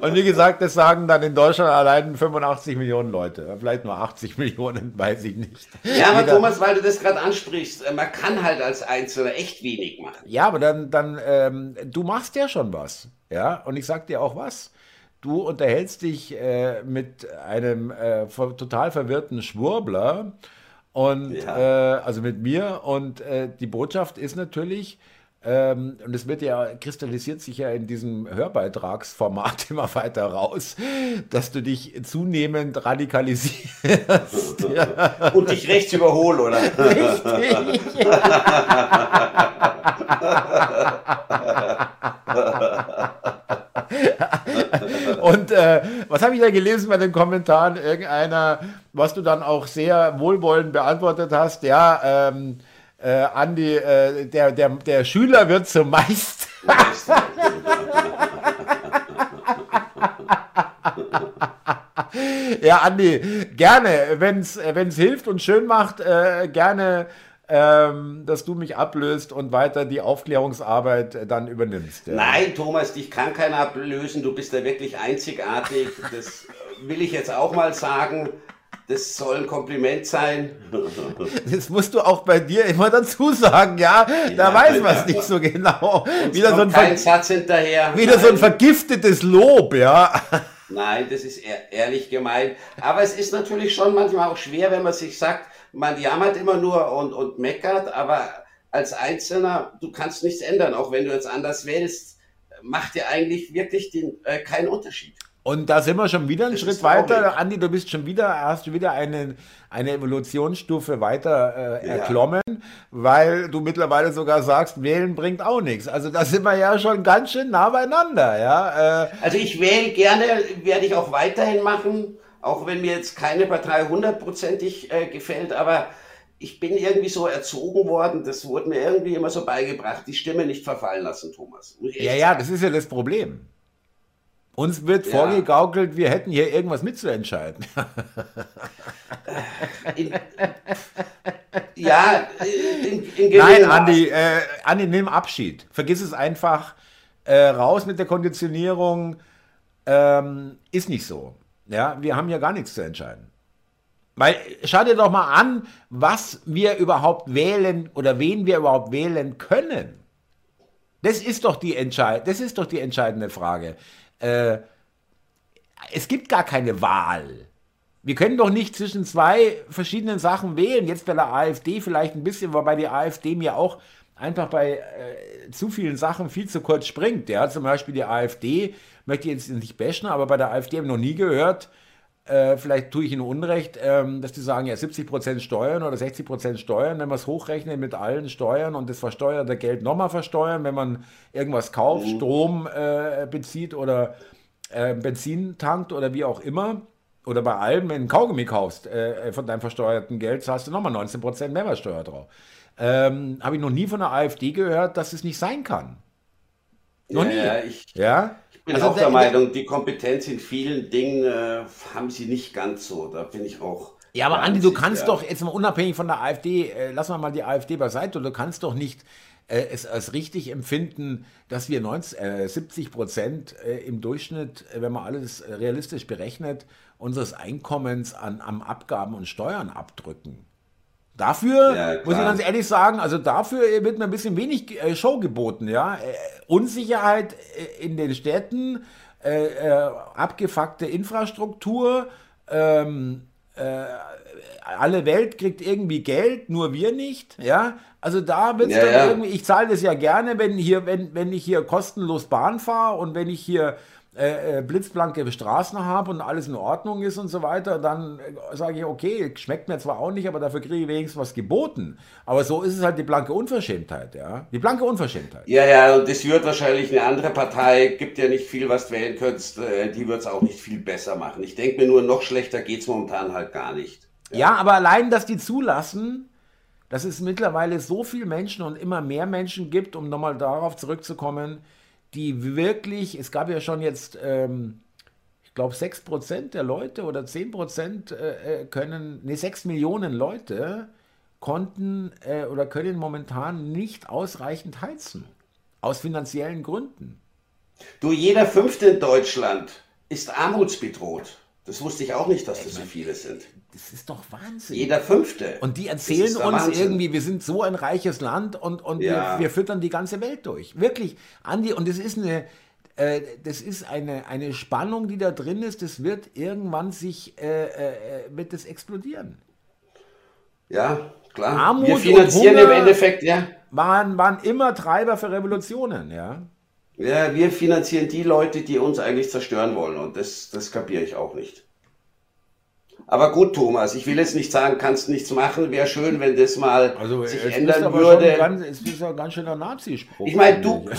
Und wie gesagt, das sagen dann in Deutschland allein 85 Millionen Leute. Vielleicht nur 80 Millionen, weiß ich nicht. Ja, aber Jeder- Thomas, weil du das gerade ansprichst, äh, man kann halt als Einzelner echt wenig machen. Ja, aber dann, dann ähm, du machst ja schon was. Ja, und ich sag dir auch was. Du unterhältst dich äh, mit einem äh, total verwirrten Schwurbler und Ja. äh, also mit mir. Und äh, die Botschaft ist natürlich, ähm, und es wird ja, kristallisiert sich ja in diesem Hörbeitragsformat immer weiter raus, dass du dich zunehmend radikalisierst. ja, Und dich rechts überhole, oder? richtig. Und äh, was habe ich da gelesen bei den Kommentaren? Irgendeiner, was du dann auch sehr wohlwollend beantwortet hast. Ja, ähm, äh, Andi, äh, der, der, der Schüler wird zum Meister. Ja, Andi, gerne, wenn es hilft und schön macht, äh, gerne, ähm, dass du mich ablöst und weiter die Aufklärungsarbeit dann übernimmst. Ja. Nein, Thomas, dich kann keiner ablösen. Du bist da wirklich einzigartig. Das will ich jetzt auch mal sagen. Das soll ein Kompliment sein. Das musst du auch bei dir immer dazu sagen, ja? Da Ja, weiß man es nicht so genau. Wieder so, ein ver wieder so ein vergiftetes Lob, ja? Nein, das ist ehrlich gemeint. Aber es ist natürlich schon manchmal auch schwer, wenn man sich sagt, man jammert immer nur und, und meckert, aber als Einzelner, du kannst nichts ändern, auch wenn du jetzt anders wählst, macht dir eigentlich wirklich den, äh, keinen Unterschied. Und da sind wir schon wieder einen das Schritt weiter. Andi, du bist schon wieder, hast du wieder eine, eine Evolutionsstufe weiter äh, ja. erklommen, weil du mittlerweile sogar sagst, wählen bringt auch nichts. Also da sind wir ja schon ganz schön nah beieinander, ja. Äh, also ich wähle gerne, werde ich auch weiterhin machen, auch wenn mir jetzt keine Partei hundertprozentig äh, gefällt, aber ich bin irgendwie so erzogen worden, das wurde mir irgendwie immer so beigebracht, die Stimme nicht verfallen lassen, Thomas. Ja, ja, das ist ja das Problem. Uns wird ja. vorgegaukelt, wir hätten hier irgendwas mitzuentscheiden. In, ja, in, in Nein, Andi, äh, Andi, nimm Abschied. Vergiss es einfach. Äh, raus mit der Konditionierung. Ähm, ist nicht so. Ja, wir haben ja gar nichts zu entscheiden. Weil schau dir doch mal an, was wir überhaupt wählen oder wen wir überhaupt wählen können. Das ist doch die, Entscheid das ist doch die entscheidende Frage äh, es gibt gar keine Wahl. Wir können doch nicht zwischen zwei verschiedenen Sachen wählen. Jetzt bei der AfD vielleicht ein bisschen, wobei die AfD mir auch einfach bei äh, zu vielen Sachen viel zu kurz springt. Ja, zum Beispiel die AfD, möchte ich jetzt nicht bashen, aber bei der AfD habe ich noch nie gehört, äh, vielleicht tue ich Ihnen Unrecht, ähm, dass die sagen, ja 70% Steuern oder 60% Steuern, wenn man es hochrechnet mit allen Steuern und das versteuerte Geld nochmal versteuern, wenn man irgendwas kauft, mhm. Strom äh, bezieht oder äh, Benzin tankt oder wie auch immer. Oder bei allem, wenn du ein Kaugummi kaufst äh, von deinem versteuerten Geld, hast du nochmal 19% Mehrwertsteuer drauf. Ähm, Habe ich noch nie von der AfD gehört, dass es nicht sein kann. Noch ja, nie. Ja, ich, ja? Bin also auch der, der Meinung, die Kompetenz in vielen Dingen äh, haben sie nicht ganz so. Da bin ich auch. Ja, aber Andi, du kannst ja. doch jetzt mal unabhängig von der AfD, äh, lassen wir mal die AfD beiseite, du kannst doch nicht äh, es als richtig empfinden, dass wir 90, äh, 70 Prozent äh, im Durchschnitt, äh, wenn man alles realistisch berechnet, unseres Einkommens an, am Abgaben und Steuern abdrücken. Dafür, ja, muss ich ganz ehrlich sagen, also dafür wird mir ein bisschen wenig äh, Show geboten, ja. Äh, Unsicherheit äh, in den Städten, äh, abgefuckte Infrastruktur, ähm, äh, alle Welt kriegt irgendwie Geld, nur wir nicht, ja. Also da wird ja, ja. irgendwie, ich zahle das ja gerne, wenn hier, wenn, wenn ich hier kostenlos Bahn fahre und wenn ich hier äh, äh, blitzblanke Straßen habe und alles in Ordnung ist und so weiter, dann äh, sage ich, okay, schmeckt mir zwar auch nicht, aber dafür kriege ich wenigstens was geboten. Aber so ist es halt die blanke Unverschämtheit, ja. Die blanke Unverschämtheit. Ja, ja, und das wird wahrscheinlich eine andere Partei, gibt ja nicht viel, was du wählen könntest, die wird es auch nicht viel besser machen. Ich denke mir nur, noch schlechter geht es momentan halt gar nicht. Ja. ja, aber allein, dass die zulassen, dass es mittlerweile so viele Menschen und immer mehr Menschen gibt, um nochmal darauf zurückzukommen, die wirklich, es gab ja schon jetzt, ähm, ich glaube, 6% der Leute oder 10% äh, äh, können, ne, 6 Millionen Leute konnten äh, oder können momentan nicht ausreichend heizen. Aus finanziellen Gründen. Du, jeder Fünfte in Deutschland ist armutsbedroht. Das wusste ich auch nicht, dass das so viele sind. Das ist doch Wahnsinn. Jeder Fünfte. Und die erzählen uns Wahnsinn. irgendwie, wir sind so ein reiches Land und, und ja. wir, wir, füttern die ganze Welt durch. Wirklich, Andi, und das ist eine, äh, das ist eine, eine Spannung, die da drin ist, das wird irgendwann sich, äh, äh, wird das explodieren. Ja, klar. Armut wir finanzieren im Endeffekt, ja. Waren, waren immer Treiber für Revolutionen, ja. Ja, wir finanzieren die Leute, die uns eigentlich zerstören wollen und das, das kapiere ich auch nicht. Aber gut, Thomas, ich will jetzt nicht sagen, kannst nichts machen. Wäre schön, wenn das mal also, sich ändern würde. Ganz, es ist ja ganz schöner Nazispruch. Ich meine, du.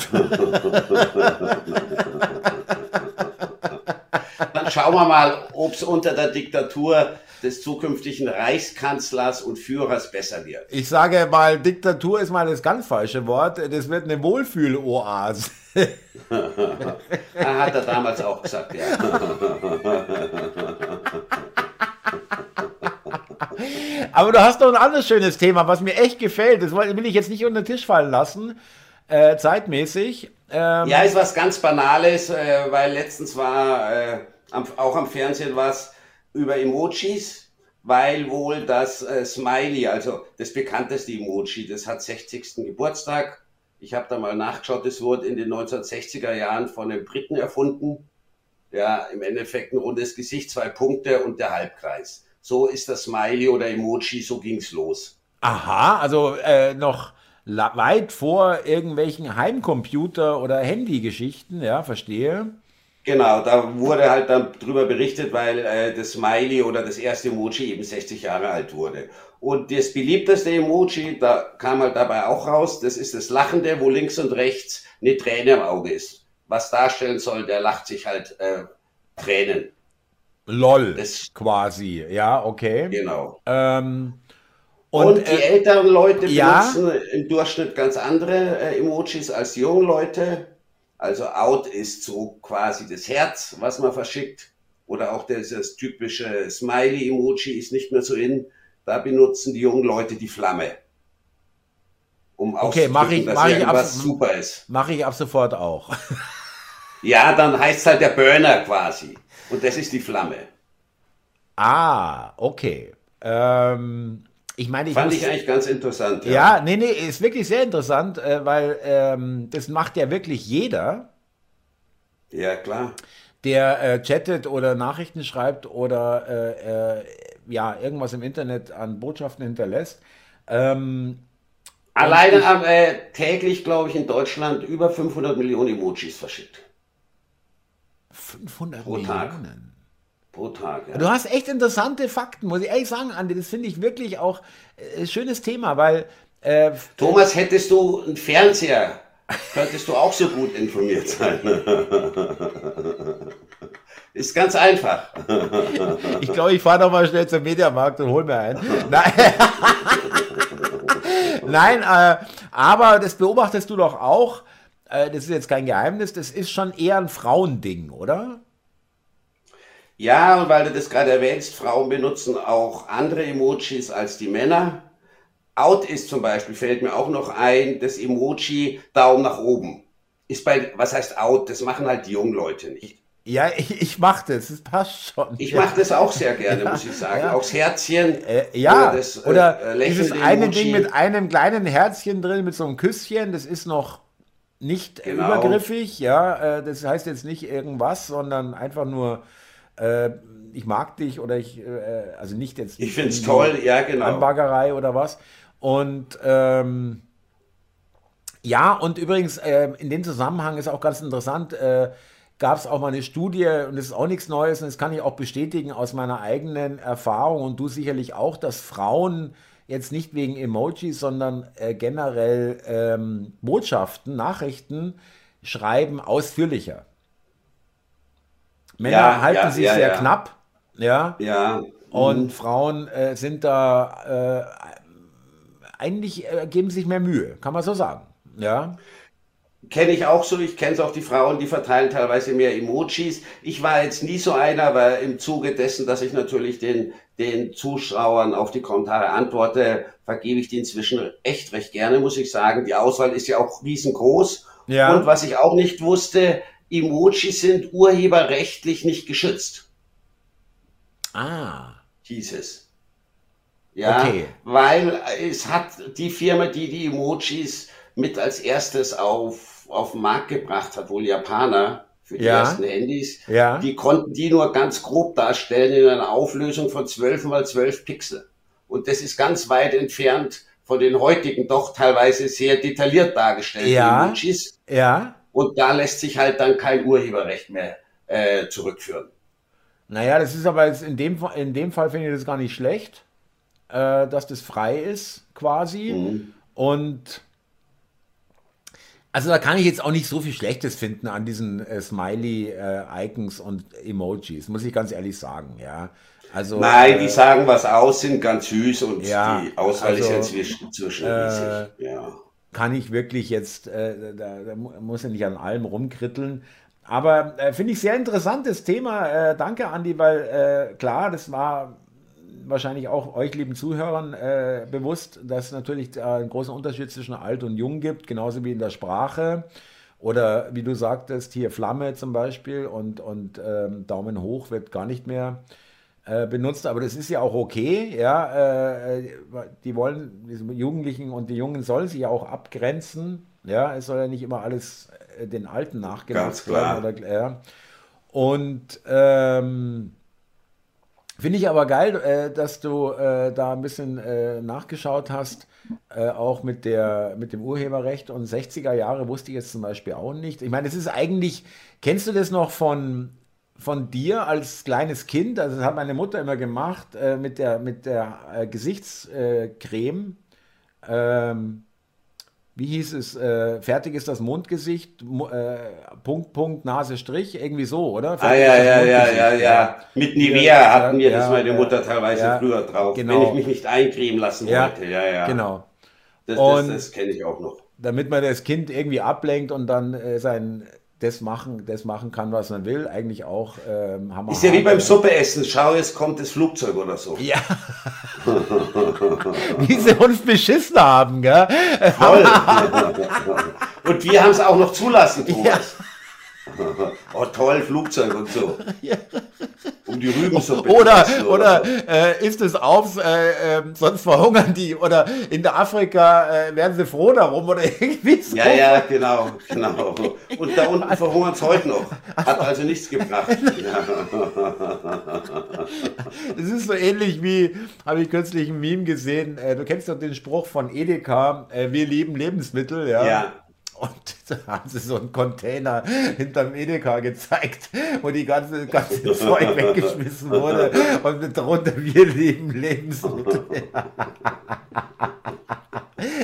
Dann schauen wir mal, ob es unter der Diktatur des zukünftigen Reichskanzlers und Führers besser wird. Ich sage mal, Diktatur ist mal das ganz falsche Wort. Das wird eine Wohlfühloase. Hat er damals auch gesagt, ja. Aber du hast noch ein anderes schönes Thema, was mir echt gefällt. Das will ich jetzt nicht unter den Tisch fallen lassen, äh, zeitmäßig. Ähm, ja, ist was ganz Banales, äh, weil letztens war äh, am, auch am Fernsehen was über Emojis, weil wohl das äh, Smiley, also das bekannteste Emoji, das hat 60. Geburtstag. Ich habe da mal nachgeschaut, das wurde in den 1960er Jahren von den Briten erfunden. Ja, im Endeffekt ein rundes Gesicht, zwei Punkte und der Halbkreis. So ist das Smiley oder Emoji, so ging's los. Aha, also äh, noch weit vor irgendwelchen Heimcomputer- oder Handygeschichten, ja, verstehe. Genau, da wurde halt dann drüber berichtet, weil äh, das Smiley oder das erste Emoji eben 60 Jahre alt wurde. Und das beliebteste Emoji, da kam halt dabei auch raus, das ist das Lachende, wo links und rechts eine Träne im Auge ist. Was darstellen soll, der lacht sich halt äh, Tränen. LOL, das, quasi, ja, okay. Genau. Ähm, und, und, die äh, älteren Leute ja? benutzen im Durchschnitt ganz andere äh, Emojis als die jungen Leute. Also out ist so quasi das Herz, was man verschickt. Oder auch das, das typische Smiley-Emoji ist nicht mehr so in. Da benutzen die jungen Leute die Flamme. Um okay, mache ich, mach ich ab, super ist. Mache ich ab sofort auch. ja, dann heißt es halt der Burner quasi. Und das ist die Flamme. Ah, okay. Ähm, ich meine, ich fand ich eigentlich ganz interessant. Ja. ja, nee, nee, ist wirklich sehr interessant, äh, weil ähm, das macht ja wirklich jeder. Ja, klar. Der äh, chattet oder Nachrichten schreibt oder äh, äh ja, irgendwas im Internet an Botschaften hinterlässt. Ähm, Alleine ich, äh, täglich, glaube ich, in Deutschland über 500 Millionen Emojis verschickt. 500 Pro Millionen? Tag. Pro Tag, ja. Du hast echt interessante Fakten, muss ich ehrlich sagen, Andi. Das finde ich wirklich auch ein äh, schönes Thema, weil. Äh, Thomas, hättest du einen Fernseher, könntest du auch so gut informiert sein. Ist ganz einfach. Ich glaube, ich fahre noch mal schnell zum Mediamarkt und hol mir einen. Nein, Nein äh, aber das beobachtest du doch auch. Äh, das ist jetzt kein Geheimnis. Das ist schon eher ein Frauending, oder? Ja, und weil du das gerade erwähnst, Frauen benutzen auch andere Emojis als die Männer. Out ist zum Beispiel, fällt mir auch noch ein, das Emoji Daumen nach oben. Ist bei, was heißt out? Das machen halt die jungen Leute nicht. Ja, ich, ich mache das, das passt schon. Ich mache das auch sehr gerne, ja, muss ich sagen. Ja. Auch das Herzchen. Äh, ja, oder, das, oder äh, dieses eine. Ding mit einem kleinen Herzchen drin, mit so einem Küsschen, das ist noch nicht genau. übergriffig, ja. Äh, das heißt jetzt nicht irgendwas, sondern einfach nur, äh, ich mag dich oder ich, äh, also nicht jetzt. Ich finde es toll, ja, genau. Anbaggerei oder was. Und, ähm, ja, und übrigens, äh, in dem Zusammenhang ist auch ganz interessant, gab es auch mal eine Studie, und das ist auch nichts Neues, und das kann ich auch bestätigen aus meiner eigenen Erfahrung und du sicherlich auch, dass Frauen jetzt nicht wegen Emojis, sondern äh, generell ähm, Botschaften, Nachrichten schreiben ausführlicher. Männer ja, halten ja, sich ja, sehr knapp, ja. Ja. Und mhm. Frauen äh, sind da äh, eigentlich äh, geben sich mehr Mühe, kann man so sagen, ja. Kenne ich auch so, ich kenne es auch die Frauen, die verteilen teilweise mehr Emojis. Ich war jetzt nie so einer, aber im Zuge dessen, dass ich natürlich den, den Zuschauern auf die Kommentare antworte, vergebe ich die inzwischen echt recht gerne, muss ich sagen. Die Auswahl ist ja auch riesengroß. Ja. Und was ich auch nicht wusste, Emojis sind urheberrechtlich nicht geschützt. Ah. Hieß es. Ja, okay. weil es hat die Firma, die die Emojis mit als erstes auf, auf den Markt gebracht hat, wohl Japaner für die ja. ersten Handys. Ja. Die konnten die nur ganz grob darstellen in einer Auflösung von 12 mal 12 Pixel. Und das ist ganz weit entfernt von den heutigen doch teilweise sehr detailliert dargestellten ja. Emojis. Ja. Und da lässt sich halt dann kein Urheberrecht mehr äh, zurückführen. Naja, das ist aber jetzt in dem, in dem Fall finde ich das gar nicht schlecht, äh, dass das frei ist quasi. Mhm. Und also da kann ich jetzt auch nicht so viel Schlechtes finden an diesen äh, Smiley-Icons äh, und Emojis, muss ich ganz ehrlich sagen, ja. Also, Nein, äh, die sagen was aus, sind ganz süß und ja, die Auswahl also, ist ja zwischen, zwischen äh, ja. Kann ich wirklich jetzt, äh, da, da, muss ich nicht an allem rumkritteln. Aber äh, finde ich sehr interessantes Thema. danke, Andi, weil klar, das war wahrscheinlich auch euch, lieben Zuhörern, äh, bewusst, dass es natürlich äh, einen großen Unterschied zwischen alt und jung gibt, genauso wie in der Sprache. Oder wie du sagtest, hier Flamme zum Beispiel und, und ähm, Daumen hoch wird gar nicht mehr äh, benutzt, aber das ist ja auch okay, ja. Äh, die wollen, die Jugendlichen und die Jungen sollen sich ja auch abgrenzen, ja. Es soll ja nicht immer alles äh, den Alten nachgemacht werden. Oder, ja. Und ähm, finde ich aber geil, äh, dass du äh, da ein bisschen äh, nachgeschaut hast, auch mit, der, mit dem Urheberrecht und 60er Jahre wusste ich jetzt zum Beispiel auch nicht. Ich meine, es ist eigentlich, kennst du das noch von, von dir als kleines Kind? Also das hat meine Mutter immer gemacht mit der, mit der Gesichtscreme. Ähm, wie hieß es, äh, fertig ist das Mundgesicht, äh, Punkt, Punkt, Nase, Strich, irgendwie so, oder? Fertig ah, ja, ja, ja, ja, ja. Mit Nivea ja, hatten wir ja, das meine Mutter teilweise ja, früher drauf, genau. wenn ich mich nicht eincremen lassen wollte. Ja, ja. Genau. Das, das, das kenne ich auch noch. Damit man das Kind irgendwie ablenkt und dann äh, sein das machen, das machen kann, was man will, eigentlich auch ähm, Hammer. Ist ja wie beim Suppeessen. Schau, es kommt das Flugzeug oder so. Ja. wie sie uns beschissen haben, gell? Voll. und wir haben es auch noch zulassen, Thomas. Ja. oh toll, Flugzeug und so. Ja. Um die Rübensuppe. Oder, oder, äh, ist es auf, äh, äh, sonst verhungern die. Oder in der Afrika äh, werden sie froh darum oder irgendwie so. Ja, ja, genau, genau. Und da unten verhungern es heute noch. Hat also nichts gebracht. Das ist so ähnlich wie, habe ich kürzlich ein Meme gesehen, äh, du kennst doch den Spruch von Edeka, äh, wir lieben Lebensmittel, ja. Ja. Und da haben sie so einen Container hinterm Edeka gezeigt, wo die ganze, ganze Zeug weggeschmissen wurde. Und darunter wir lieben Lebensmittel.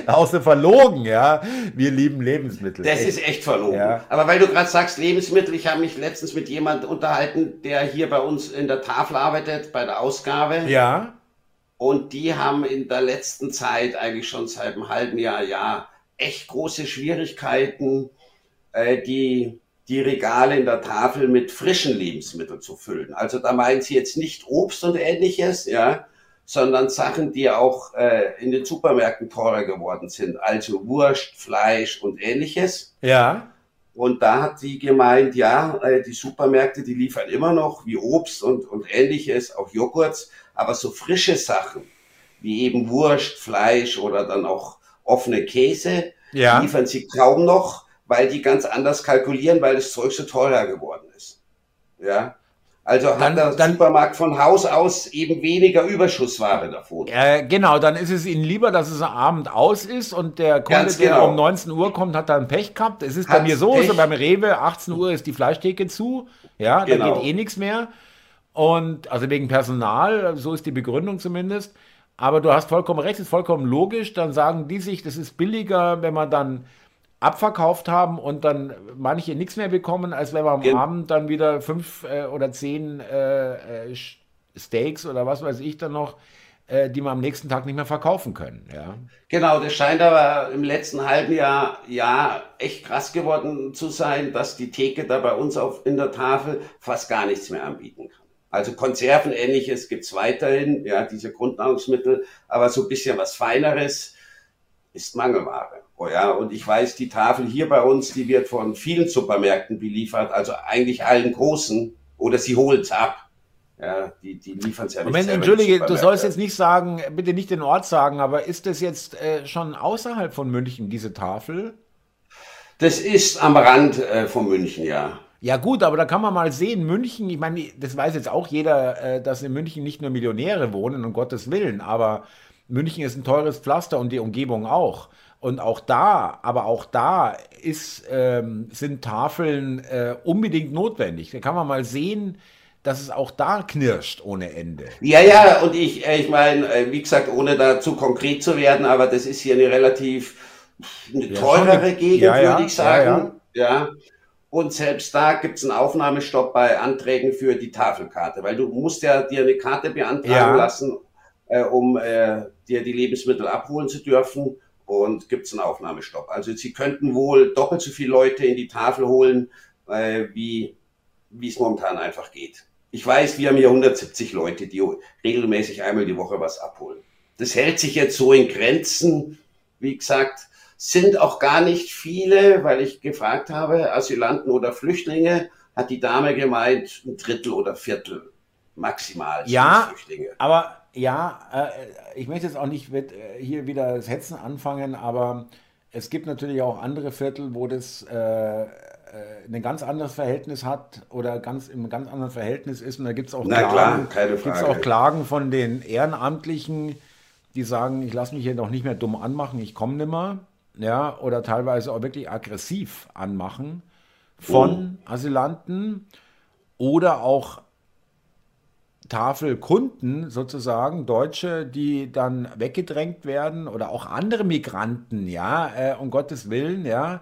Auch so verlogen, ja. Wir lieben Lebensmittel. Das echt. ist echt verlogen. Ja. Aber weil du gerade sagst Lebensmittel, ich habe mich letztens mit jemandem unterhalten, der hier bei uns in der Tafel arbeitet, bei der Ausgabe. Ja. Und die haben in der letzten Zeit, eigentlich schon seit einem halben Jahr, ja, echt große Schwierigkeiten, äh, die, die Regale in der Tafel mit frischen Lebensmitteln zu füllen. Also da meinen sie jetzt nicht Obst und ähnliches, ja, sondern Sachen, die auch äh, in den Supermärkten teurer geworden sind. Also Wurst, Fleisch und ähnliches. Ja. Und da hat sie gemeint, ja, äh, die Supermärkte, die liefern immer noch wie Obst und, und ähnliches, auch Joghurts, aber so frische Sachen wie eben Wurst, Fleisch oder dann auch offene Käse ja. liefern sie kaum noch, weil die ganz anders kalkulieren, weil das Zeug so teurer geworden ist. Ja. Also dann, hat der dann, Supermarkt von Haus aus eben weniger Überschussware davon. Äh, genau, dann ist es ihnen lieber, dass es am Abend aus ist und der Kunde, genau. der um 19 Uhr kommt, hat dann Pech gehabt. Es ist Hat's bei mir so, so beim Rewe, 18 Uhr ist die Fleischtheke zu, ja, genau. da geht eh nichts mehr. Und also wegen Personal, so ist die Begründung zumindest. Aber du hast vollkommen recht, ist vollkommen logisch. Dann sagen die sich, das ist billiger, wenn wir dann abverkauft haben und dann manche nichts mehr bekommen, als wenn wir am ja. Abend dann wieder fünf äh, oder zehn äh, äh, Steaks oder was weiß ich dann noch, äh, die wir am nächsten Tag nicht mehr verkaufen können. Ja. Genau, das scheint aber im letzten halben Jahr ja echt krass geworden zu sein, dass die Theke da bei uns auf, in der Tafel fast gar nichts mehr anbieten kann. Also Konserven ähnliches gibt's weiterhin, ja, diese Grundnahrungsmittel, aber so ein bisschen was Feineres ist Mangelware. Oh ja, und ich weiß, die Tafel hier bei uns, die wird von vielen Supermärkten beliefert, also eigentlich allen großen, oder sie holen's ab. Ja, die, die liefern es ja nicht. Moment, entschuldige, du sollst jetzt nicht sagen, bitte nicht den Ort sagen, aber ist das jetzt äh, schon außerhalb von München, diese Tafel? Das ist am Rand äh, von München, ja. Ja gut, aber da kann man mal sehen, München, ich meine, das weiß jetzt auch jeder, äh, dass in München nicht nur Millionäre wohnen, um Gottes Willen, aber München ist ein teures Pflaster und die Umgebung auch. Und auch da, aber auch da ist, ähm, sind Tafeln äh, unbedingt notwendig. Da kann man mal sehen, dass es auch da knirscht ohne Ende. Ja, ja, und ich, äh, ich meine, äh, wie gesagt, ohne da zu konkret zu werden, aber das ist hier eine relativ eine teurere ja, Gegend, ja, würde ich sagen. Ja, ja. Und selbst da gibt es einen Aufnahmestopp bei Anträgen für die Tafelkarte, weil du musst ja dir eine Karte beantragen ja. lassen, äh, um äh, dir die Lebensmittel abholen zu dürfen. Und gibt es einen Aufnahmestopp. Also sie könnten wohl doppelt so viele Leute in die Tafel holen, äh, wie wie es momentan einfach geht. Ich weiß, wir haben hier 170 Leute, die regelmäßig einmal die Woche was abholen. Das hält sich jetzt so in Grenzen. Wie gesagt, sind auch gar nicht viele, weil ich gefragt habe, Asylanten oder Flüchtlinge, hat die Dame gemeint, ein Drittel oder Viertel maximal. Ja, aber ja, äh, ich möchte jetzt auch nicht mit, äh, hier wieder das Hetzen anfangen, aber es gibt natürlich auch andere Viertel, wo das äh, äh, ein ganz anderes Verhältnis hat oder ganz im ganz anderen Verhältnis ist. Und da gibt es auch, Klagen, auch Klagen von den Ehrenamtlichen, die sagen, ich lasse mich hier noch nicht mehr dumm anmachen, ich komme nimmer. Ja, oder teilweise auch wirklich aggressiv anmachen von oh. Asylanten oder auch Tafelkunden sozusagen, Deutsche, die dann weggedrängt werden oder auch andere Migranten, ja, äh, um Gottes Willen, ja,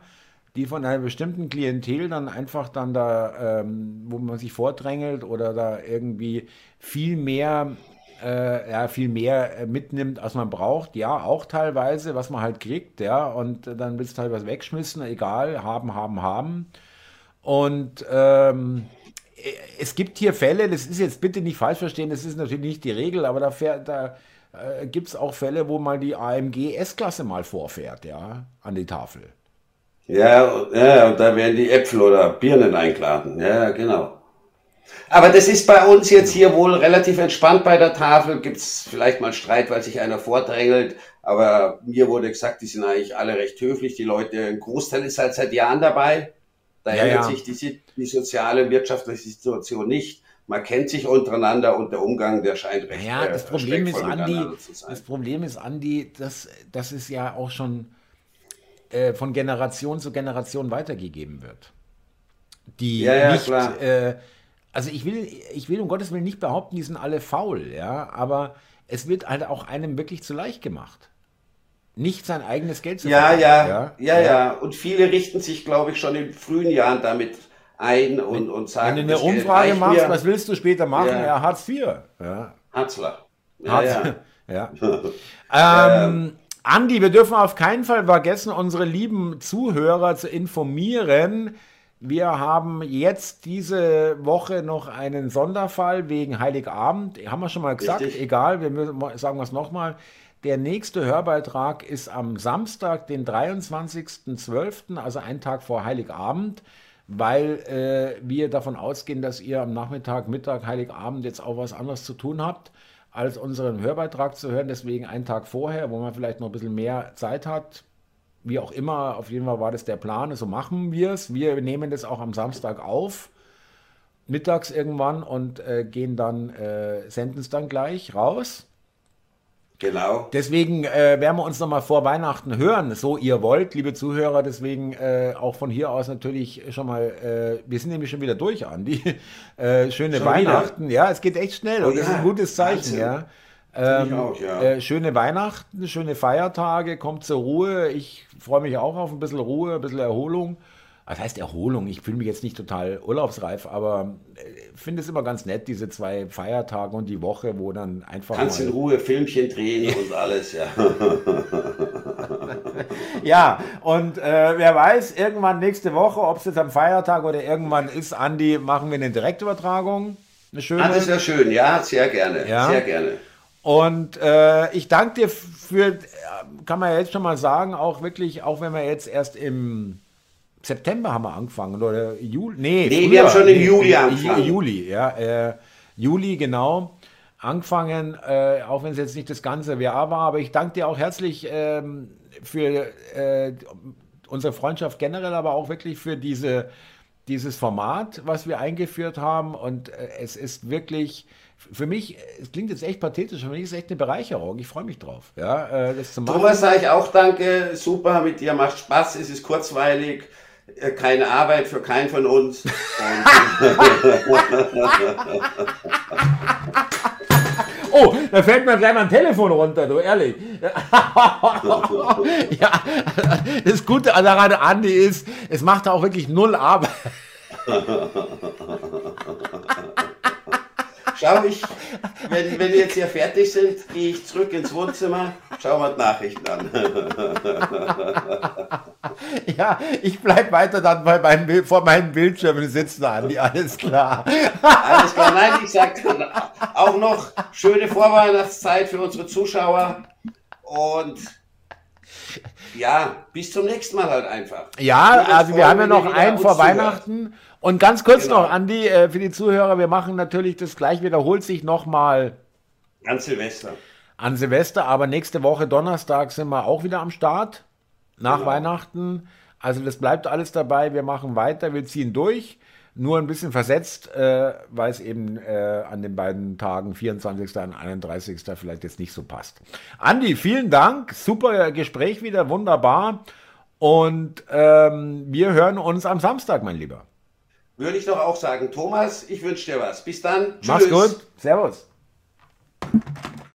die von einer bestimmten Klientel dann einfach dann da, ähm, wo man sich vordrängelt oder da irgendwie viel mehr, äh, ja, viel mehr äh, mitnimmt, als man braucht. Ja, auch teilweise, was man halt kriegt, ja, und dann wird es teilweise wegschmissen, egal, haben, haben, haben. Und ähm, es gibt hier Fälle, das ist jetzt bitte nicht falsch verstehen, das ist natürlich nicht die Regel, aber da, da äh, gibt es auch Fälle, wo mal die AMG S-Klasse mal vorfährt, ja, an die Tafel. Ja, ja, und da werden die Äpfel oder Birnen eingeladen. Ja, genau. Aber das ist bei uns jetzt hier wohl relativ entspannt bei der Tafel. Gibt es vielleicht mal Streit, weil sich einer vordrängelt. Aber mir wurde gesagt, die sind eigentlich alle recht höflich. Die Leute, ein Großteil ist halt seit Jahren dabei. Da ja, ändert ja. sich die, die soziale wirtschaftliche Situation nicht. Man kennt sich untereinander und der Umgang, der scheint recht Ja, das äh, Problem ist, Andi, das Problem ist, Andi, dass das ist ja auch schon äh, von Generation zu Generation weitergegeben wird. Die ja, ja, nicht, äh, also ich will, ich will um Gottes Willen nicht behaupten, die sind alle faul, ja, aber es wird halt auch einem wirklich zu leicht gemacht nicht sein eigenes Geld zu ja, ja, ja, ja, ja. Und viele richten sich, glaube ich, schon in frühen Jahren damit ein und, und sagen, Wenn du eine Umfrage machst, mir. was willst du später machen? Ja, ja Hartz IV. Ja. Harzler. Ja, Hartz, ja. ja. ähm, Andi, wir dürfen auf keinen Fall vergessen, unsere lieben Zuhörer zu informieren. Wir haben jetzt diese Woche noch einen Sonderfall wegen Heiligabend. Haben wir schon mal gesagt, Richtig. egal, wir sagen es nochmal. Der nächste Hörbeitrag ist am Samstag, den 23.12., also einen Tag vor Heiligabend, weil äh, wir davon ausgehen, dass ihr am Nachmittag, Mittag, Heiligabend jetzt auch was anderes zu tun habt, als unseren Hörbeitrag zu hören. Deswegen einen Tag vorher, wo man vielleicht noch ein bisschen mehr Zeit hat. Wie auch immer, auf jeden Fall war das der Plan, so machen wir es. Wir nehmen das auch am Samstag auf, mittags irgendwann und äh, gehen dann, äh, senden es dann gleich raus. Genau. Deswegen äh, werden wir uns nochmal vor Weihnachten hören, so ihr wollt, liebe Zuhörer. Deswegen äh, auch von hier aus natürlich schon mal, äh, wir sind nämlich schon wieder durch, Andi. Äh, schöne schon Weihnachten. Wieder? Ja, es geht echt schnell oh, und ja. das ist ein gutes Zeichen, ja. Ähm, auch, ja. Äh, schöne Weihnachten, schöne Feiertage, kommt zur Ruhe. Ich freue mich auch auf ein bisschen Ruhe, ein bisschen Erholung was heißt Erholung? Ich fühle mich jetzt nicht total urlaubsreif, aber äh, finde es immer ganz nett, diese zwei Feiertage und die Woche, wo dann einfach. Kannst in Ruhe Filmchen drehen und alles, ja. ja, und äh, wer weiß, irgendwann nächste Woche, ob es jetzt am Feiertag oder irgendwann ist, Andi, machen wir eine Direktübertragung. Eine schöne. Ah, das wäre schön, ja, sehr gerne. Ja. Sehr gerne. Und äh, ich danke dir für, kann man jetzt schon mal sagen, auch wirklich, auch wenn wir jetzt erst im September haben wir angefangen oder Juli? Nee, nee wir haben schon im Juli angefangen. Juli, ja. Äh, Juli, genau. Angefangen, äh, auch wenn es jetzt nicht das ganze Jahr war, aber ich danke dir auch herzlich ähm, für äh, unsere Freundschaft generell, aber auch wirklich für diese, dieses Format, was wir eingeführt haben. Und äh, es ist wirklich für mich, es klingt jetzt echt pathetisch, für mich ist es echt eine Bereicherung. Ich freue mich drauf, ja, äh, das zu machen. Thomas, sage ich auch danke, super, mit dir macht Spaß, es ist kurzweilig. Äh, keine Arbeit für keinen von uns. oh, da fällt mir gleich mal ein Telefon runter, du ehrlich. ja, das Gute daran, Andi, ist, es macht auch wirklich null Arbeit. Schau ich, wenn, wenn wir jetzt hier fertig sind, gehe ich zurück ins Wohnzimmer, schau mal die Nachrichten an. ja, ich bleibe weiter dann bei meinem, vor meinen Bildschirmen sitzen, Andi, alles klar. alles klar, nein, ich sage auch noch schöne Vorweihnachtszeit für unsere Zuschauer und ja, bis zum nächsten Mal halt einfach. Ja, also wir haben ja noch einen vor Weihnachten und ganz kurz genau. noch, Andi, äh, für die Zuhörer, wir machen natürlich das gleich, wiederholt sich nochmal. An Silvester. An Silvester, aber nächste Woche Donnerstag sind wir auch wieder am Start. Nach genau. Weihnachten. Also das bleibt alles dabei. Wir machen weiter, wir ziehen durch. Nur ein bisschen versetzt, äh, weil es eben äh, an den beiden Tagen 24. und 31. vielleicht jetzt nicht so passt. Andi, vielen Dank. Super Gespräch wieder, wunderbar. Und ähm, wir hören uns am Samstag, mein Lieber würde ich doch auch sagen, Thomas, ich wünsche dir was. Bis dann. Tschüss. Mach's gut. Servus.